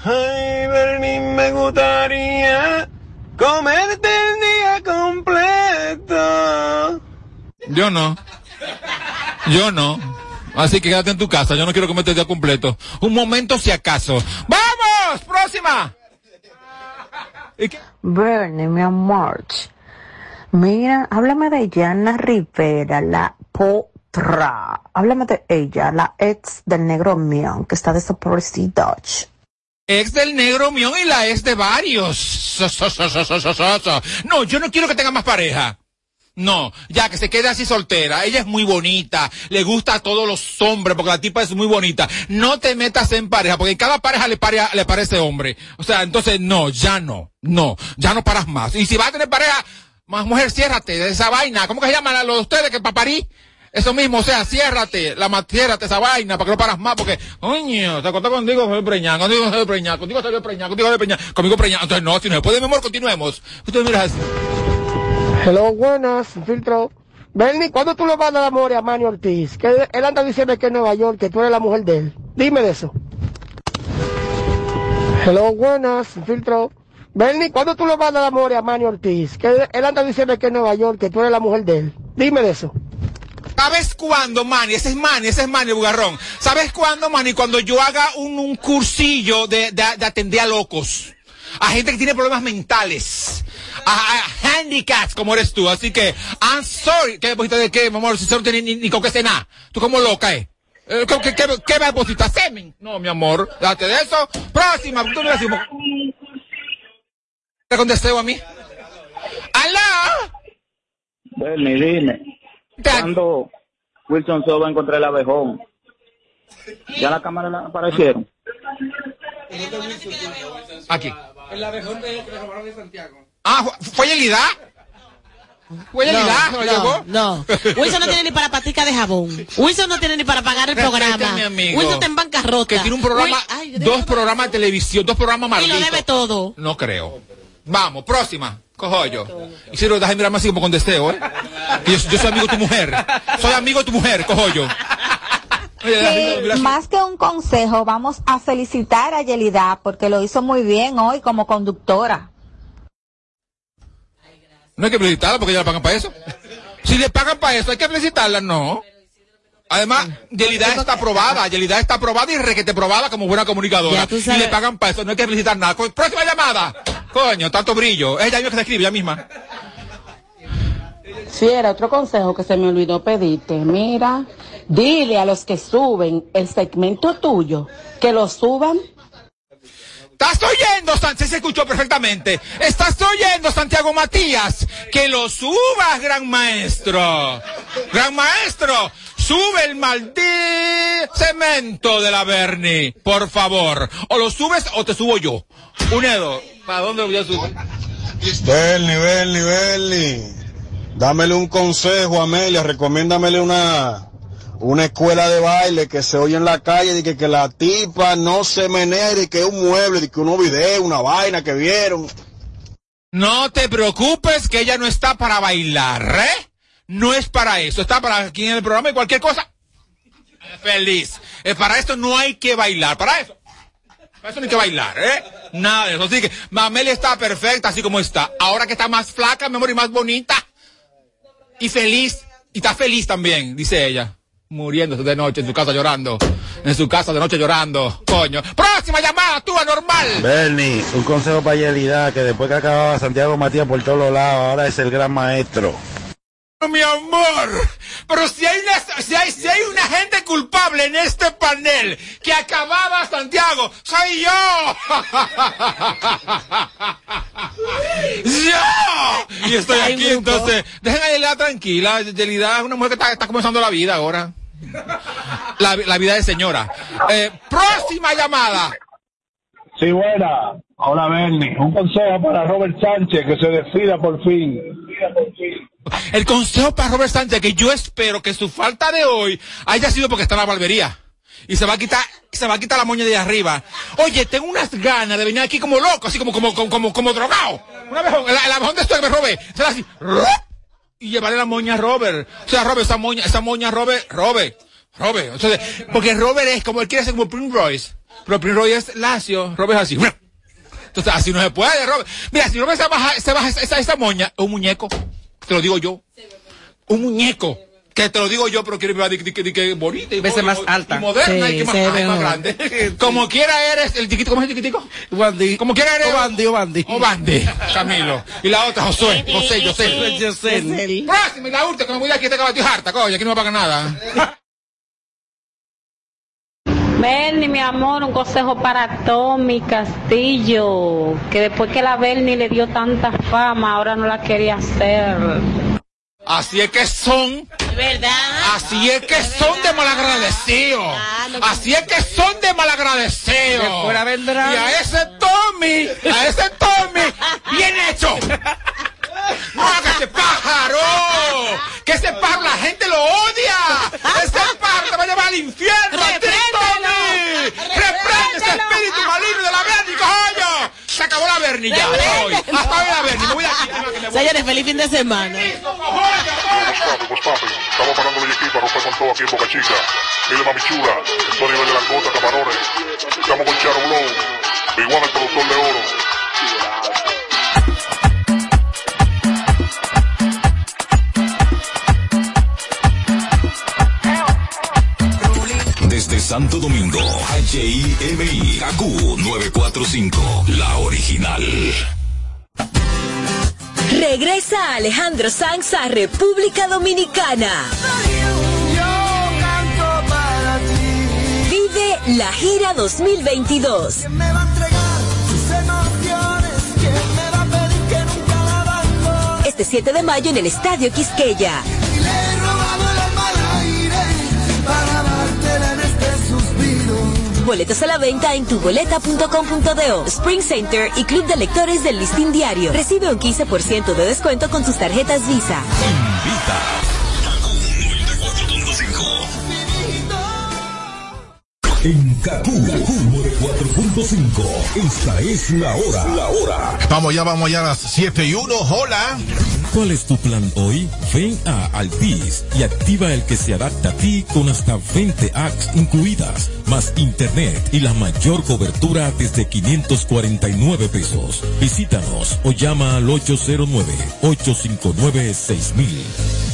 Ay, Bernie, me gustaría comerte el día completo.
Yo no. Yo no. Así que quédate en tu casa. Yo no quiero comerte el día completo. Un momento si acaso. ¡Vamos! ¡Próxima!
Bernie, mi amor. Mira, háblame de Yana Rivera, la potra. Háblame de ella, la ex del negro mío, que está desaparecida.
Ex del negro mión y la ex de varios. So, so, so. No, yo no quiero que tenga más pareja. No, ya que se quede así soltera. Ella es muy bonita, le gusta a todos los hombres porque la tipa es muy bonita. No te metas en pareja porque cada pareja le, pare- le parece hombre. O sea, entonces no, ya no, no, ya no paras más. Y si vas a tener pareja, más mujer, ciérrate de esa vaina. ¿Cómo que se llaman a los de ustedes que paparí? Eso mismo, o sea, ciérrate, la ciérrate esa vaina para que no paras más, porque, coño, te acostás contigo, soy preñada, contigo soy preñada, contigo soy preñada, contigo soy preñada, conmigo preñada. Entonces, no, si no se puede, mi amor, continuemos. Usted mira así.
Hello, buenas, filtro. Bernie, ¿cuándo tú le vas a dar amor a Manny Ortiz? Que él anda diciendo que en Nueva York, que tú eres la mujer de él. Dime de eso. Hello, buenas, filtro. Bernie, ¿cuándo tú le vas a dar amor a Manny Ortiz? Que él, anda diciendo que en Nueva York, que tú eres la mujer de él. Dime de eso.
¿Sabes cuándo, Manny? Ese es Manny, ese es Manny Bugarrón. ¿Sabes cuándo, Manny? Cuando yo haga un, un cursillo de, de, de atender a locos. A gente que tiene problemas mentales. A, handicaps como eres tú. Así que, I'm sorry. ¿Qué deposita de qué, mi amor? Si no tiene ni, ni con qué cenar. Tú como loca, ¿eh? Eh, ¿Qué, qué, qué, qué me depositas? ¿Semen? No, mi amor. Date de eso. Próxima. Tú me decimos. ¿Te con deseo a mí? ¡Aló!
Bernie, dime. ¿Cuándo Wilson Solo va a encontrar el abejón? ¿Ya la cámara la aparecieron?
Aquí.
El abejón de que robaron de Santiago.
Ah, ¿fue- ¿fue Yelida? Fue Yelida, ¿se lo llevó?
no. Wilson no tiene ni para patica de jabón. Wilson no tiene ni para pagar el programa.
Mi amigo.
Wilson está en bancarrota.
Que tiene un programa,
Ay,
dos programas de televisión, dos programas
y lo
malditos.
debe todo.
No creo. Vamos, próxima. Cojo yo. Y si lo dejas mirarme así como con deseo, ¿eh? Que Yo, yo soy amigo de tu mujer. Soy amigo de tu mujer, cojo yo.
Que más que un consejo, vamos a felicitar a Yelida porque lo hizo muy bien hoy como conductora.
No hay que felicitarla porque ya le pagan para eso. Si le pagan para eso, hay que felicitarla, no. Además, Yelida está aprobada, Yelida está aprobada y requete probada como buena comunicadora. Y le pagan para eso, no hay que felicitar nada. Próxima llamada. Coño, tanto brillo. Ella misma que se escribe, ella misma.
Fiera, otro consejo que se me olvidó pedirte. Mira, dile a los que suben el segmento tuyo que lo suban.
¿Estás oyendo, Sánchez? Se escuchó perfectamente. ¿Estás oyendo, Santiago Matías? Que lo subas, gran maestro. Gran maestro, sube el maldito cemento de la Bernie, por favor. O lo subes o te subo yo. Unedo, ¿para dónde voy a subir?
Bernie, Bernie, Bernie. Dámele un consejo, Amelia. Recomiéndamele una, una escuela de baile que se oye en la calle y que, que la tipa no se menea y que es un mueble, y que unos videos, una vaina que vieron.
No te preocupes que ella no está para bailar, ¿eh? No es para eso, está para aquí en el programa y cualquier cosa. Feliz. Eh, para esto no hay que bailar, para eso. Para eso no hay que bailar, ¿eh? Nada de eso. Así que Mameli está perfecta así como está. Ahora que está más flaca, mi amor, y más bonita. Y feliz. Y está feliz también, dice ella. Muriéndose de noche en su casa llorando. En su casa de noche llorando. Coño. Próxima llamada, tú anormal.
Bernie, un consejo para Yelida, que después que acababa Santiago Matías por todos lados, ahora es el gran maestro.
Mi amor. Pero si hay, una, si, hay, si hay una gente culpable en este panel que acababa Santiago, soy yo. ¡Yo! Y estoy aquí entonces. Dejen a Yelida tranquila. Yelida es una mujer que está, está comenzando la vida ahora. La, la vida de señora. Eh, próxima llamada.
Sí, buena. Hola, Bernie. Un consejo para Robert Sánchez, que se despida por fin.
El consejo para Robert Sánchez, que yo espero que su falta de hoy haya sido porque está en la barbería. Y se va a quitar, se va a quitar la moña de arriba. Oye, tengo unas ganas de venir aquí como loco, así como, como, como, como, como drogado. Una la, la mejor de esto que me robé. Se la así, y llevarle la moña a Robert. O sea, Robert, esa moña, esa moña Robert, Robert, Robert. Entonces, porque Robert es como, él quiere ser como Prince Royce. Pero Prince Royce es lacio, Robert es así. Entonces, así no se puede, Robert. Mira, si Robert se baja, se baja esa, esa moña, es un muñeco. Te lo digo yo. Un muñeco. Que te lo digo yo, pero quiere de bonita y,
Veces
y-
más
y
alta.
moderna
Sí,
y que más, grande. Como quiera eres el chiquito, ¿cómo es el chiquitico?
Wandy.
Como quiera eres.
Obandi, Obandi.
Obandi, Camilo. Y la otra, Josué, José, José.
José.
Próxima y la última, que me voy de aquí, te de harta, coño, aquí no me pagan nada.
Bernie, mi amor, un consejo para Tommy Castillo, que después que la Bernie le dio tanta fama, ahora no la quería hacer.
Así es que son.
¿Verdad?
Así es que son de malagradecidos. Así es que son de malagradecidos. Y a ese Tommy, a ese Tommy, bien hecho. ¡Hágase pájaro! ¡Que ese pájaro la gente lo odia! ¡Ese pájaro te va a llevar al infierno! ¡A ti, Tommy! ¡Reprende ese espíritu maligno de la Bernie, coño! Se acabó la Bernie ya, hasta hoy. Hasta hoy la Bernie, me voy de aquí. que.
Señores, feliz fin de semana.
What's poppin'? Estamos parando el equipo a romper con todo aquí en Boca Chica. Dile mami chula, esto a nivel de langota, camarones. Estamos con Charo Blow, Big One, el productor de oro.
Santo Domingo, HIMI, KQ 945, la original.
Regresa Alejandro Sanz a República Dominicana. Vive la gira 2022. Este 7 de mayo en el Estadio Quisqueya. Boletas a la venta en tuboleta.com.do. Spring Center y Club de Lectores del Listín Diario. Recibe un 15% de descuento con tus tarjetas Visa.
En Kaku, 4.5. Esta es la hora. La hora.
Vamos ya, vamos ya a las 7 y 1. Hola.
¿Cuál es tu plan hoy? Ven a Altis y activa el que se adapta a ti con hasta 20 apps incluidas, más internet y la mayor cobertura desde 549 pesos. Visítanos o llama al 809-859-6000.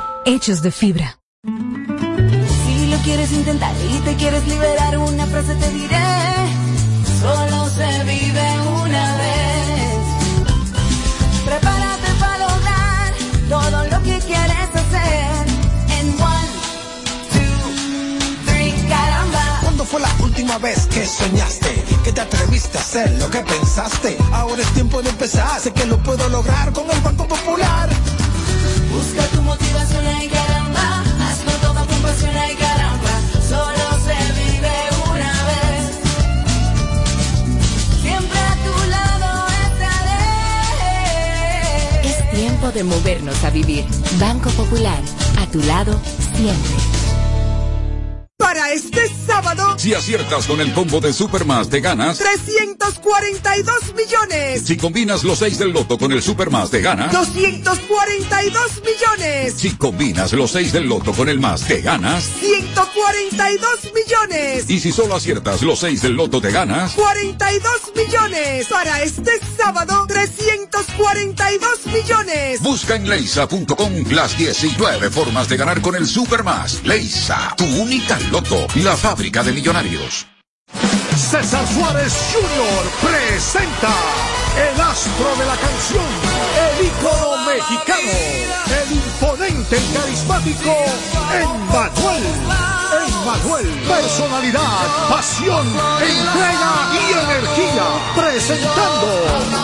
hechos de fibra.
Si lo quieres intentar y te quieres liberar, una frase te diré. Solo se vive una vez. Prepárate para lograr todo lo que quieres hacer. En one, two, three, caramba.
¿Cuándo fue la última vez que soñaste? Que te atreviste a hacer lo que pensaste. Ahora es tiempo de empezar. Sé que lo puedo lograr con el Banco Popular.
Busca tu
de movernos a vivir. Banco Popular, a tu lado siempre.
Para este sábado,
Si aciertas con el combo de Supermas, te ganas.
342 millones.
Si combinas los 6 del loto con el Supermas, te ganas.
242 millones.
Si combinas los 6 del loto con el más, te ganas.
142 millones.
Y si solo aciertas los 6 del loto, te ganas.
42 millones. Para este sábado, 342 millones.
Busca en leisa.com las 19 formas de ganar con el Supermas. Leisa, tu única loto, la fábrica de millonarios. César Suárez Jr. presenta el astro de la canción, el ícono mexicano, el imponente y carismático Emmanuel. Emmanuel, personalidad, pasión, entrega y energía, presentando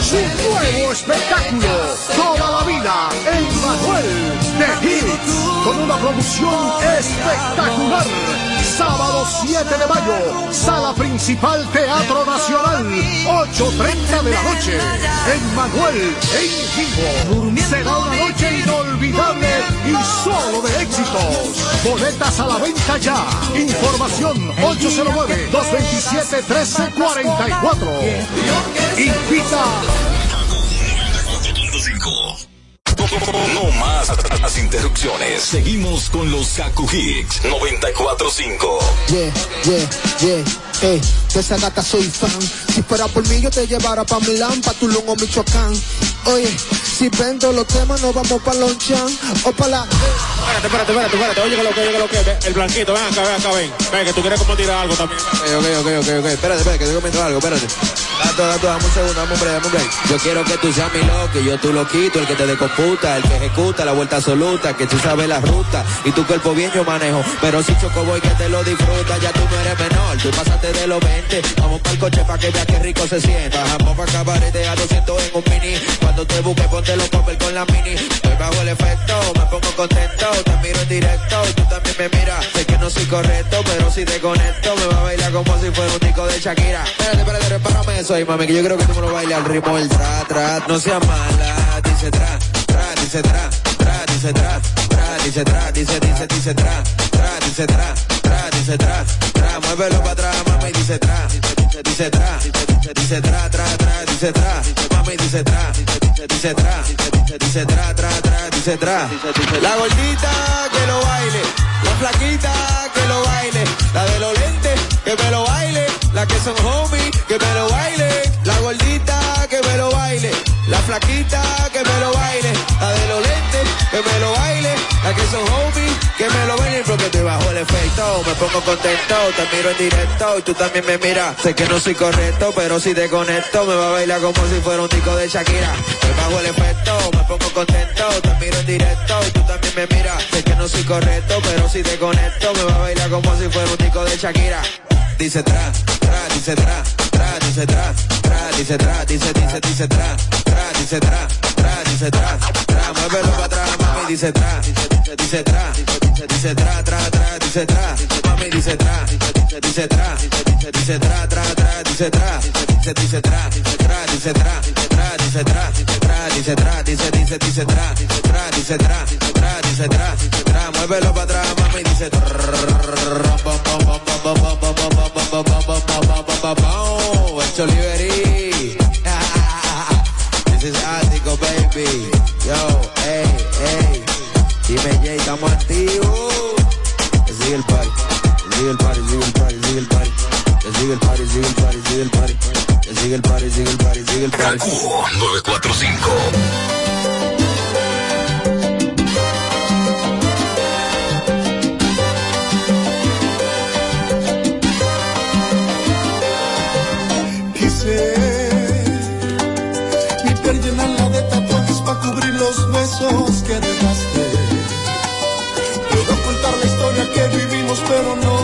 su nuevo espectáculo, toda la vida, Emmanuel de Hits, con una producción espectacular. Sábado 7 de mayo, sala principal Teatro Nacional, 8.30 de la noche. En Manuel, en vivo. Será una noche inolvidable y solo de éxitos. Boletas a la venta ya. Información 809-227-1344. Invita.
No más las interrupciones. Seguimos con los Kaku Hicks 945.
Yeah, yeah, yeah, eh, de esa gata soy fan. Si fuera por mí yo te llevara pa' Milán, pa' Tulum o Michoacán. Oye, si vendo los temas nos vamos pa' Lonchan o pa' la...
Espérate, espérate, espérate, espérate. Oye, que lo que, oye, que lo que. Ve, El blanquito, ven acá, ven acá, ven. Ven, que tú quieres como tirar algo también.
Ok, ok, ok, ok. Espérate, espérate, que estoy comiendo algo, espérate. Dato, dato, dame un segundo, dame un break, dame un break. Yo quiero que tú seas mi loco, y yo tú loquito, el que te decomputa, el que ejecuta la vuelta absoluta, que tú sabes la ruta, y tu cuerpo bien yo manejo. Pero si choco voy que te lo disfruta, ya tú no eres menor, tú pasaste de los 20. Vamos para el coche pa' que veas qué rico se sienta. Bajamos pa' cabarete a 200 en un mini. Cuando te busque, ponte los popper con la mini. Estoy bajo el efecto, me pongo contento, te miro en directo, y tú también me miras. Sé que no soy correcto, pero si te conecto, me va a bailar como si fuera un tico de Shakira. Espérate, espérate, repárame eso ahí, mami, que yo creo que tú me lo bailas al ritmo del tra, tra. No seas mala, dice tra, tra, dice tra, tra, dice tra, tra, dice tra, dice, dice, dice tra, tra, dice tra, tra, dice tra, tra. Muévelo para atrás, mami, dice tra, dice tra, dice, dice tra, tra, tra, dice tra, mami, dice tra, dice, dice tra, dice, dice tra, tra, tra, dice tra. La gordita que lo baile, la flaquita que lo baile, la de los lentes que me lo baile, la que son homies que me lo baile, la gordita que me lo baile, la flaquita que me lo baile, la de los lentes que me lo baile, la que son homies que me lo baile porque te bajo el efecto, me pongo contento, te miro en directo y tú también me miras. No soy correcto, pero si te conecto, me va a bailar como si fuera un disco de Shakira. Me bajo el efecto, me pongo contento, te miro en directo y tú también me miras. Sé que no soy correcto, pero si te conecto, me va a bailar como si fuera un disco de Shakira. Dice tra, tra, dice tra, tra, dice tra, tra, dice tra, dice, dice, dice tra, tra, dice tra, tra, dice tra, tra, muévelo para atrás, mami, dice tra, dice, dice, dice tra, dice, dice tra, tra, tra, dice tra, mami dice tra, dice tra, dice tra, tra, tra, dice tra, dice, dice tra, tra, dice tra, tra, dice tra, tra, dice tra, dice, dice, dice tra, tra, dice tra, tra, dice tra, tra, muévelo para atrás, mami dice tra, Oliveri. This is Attico, baby. Yo, hey, hey. Dime Jay, estamos activos. Sigue el party, sigue el party, sigue el party, sigue el party. Sigue el party, sigue el party, sigue el party. Sigue el party, sigue el party, sigue el party.
945.
mi piel llenarla de tatuajes para cubrir los
besos que dejaste. pero no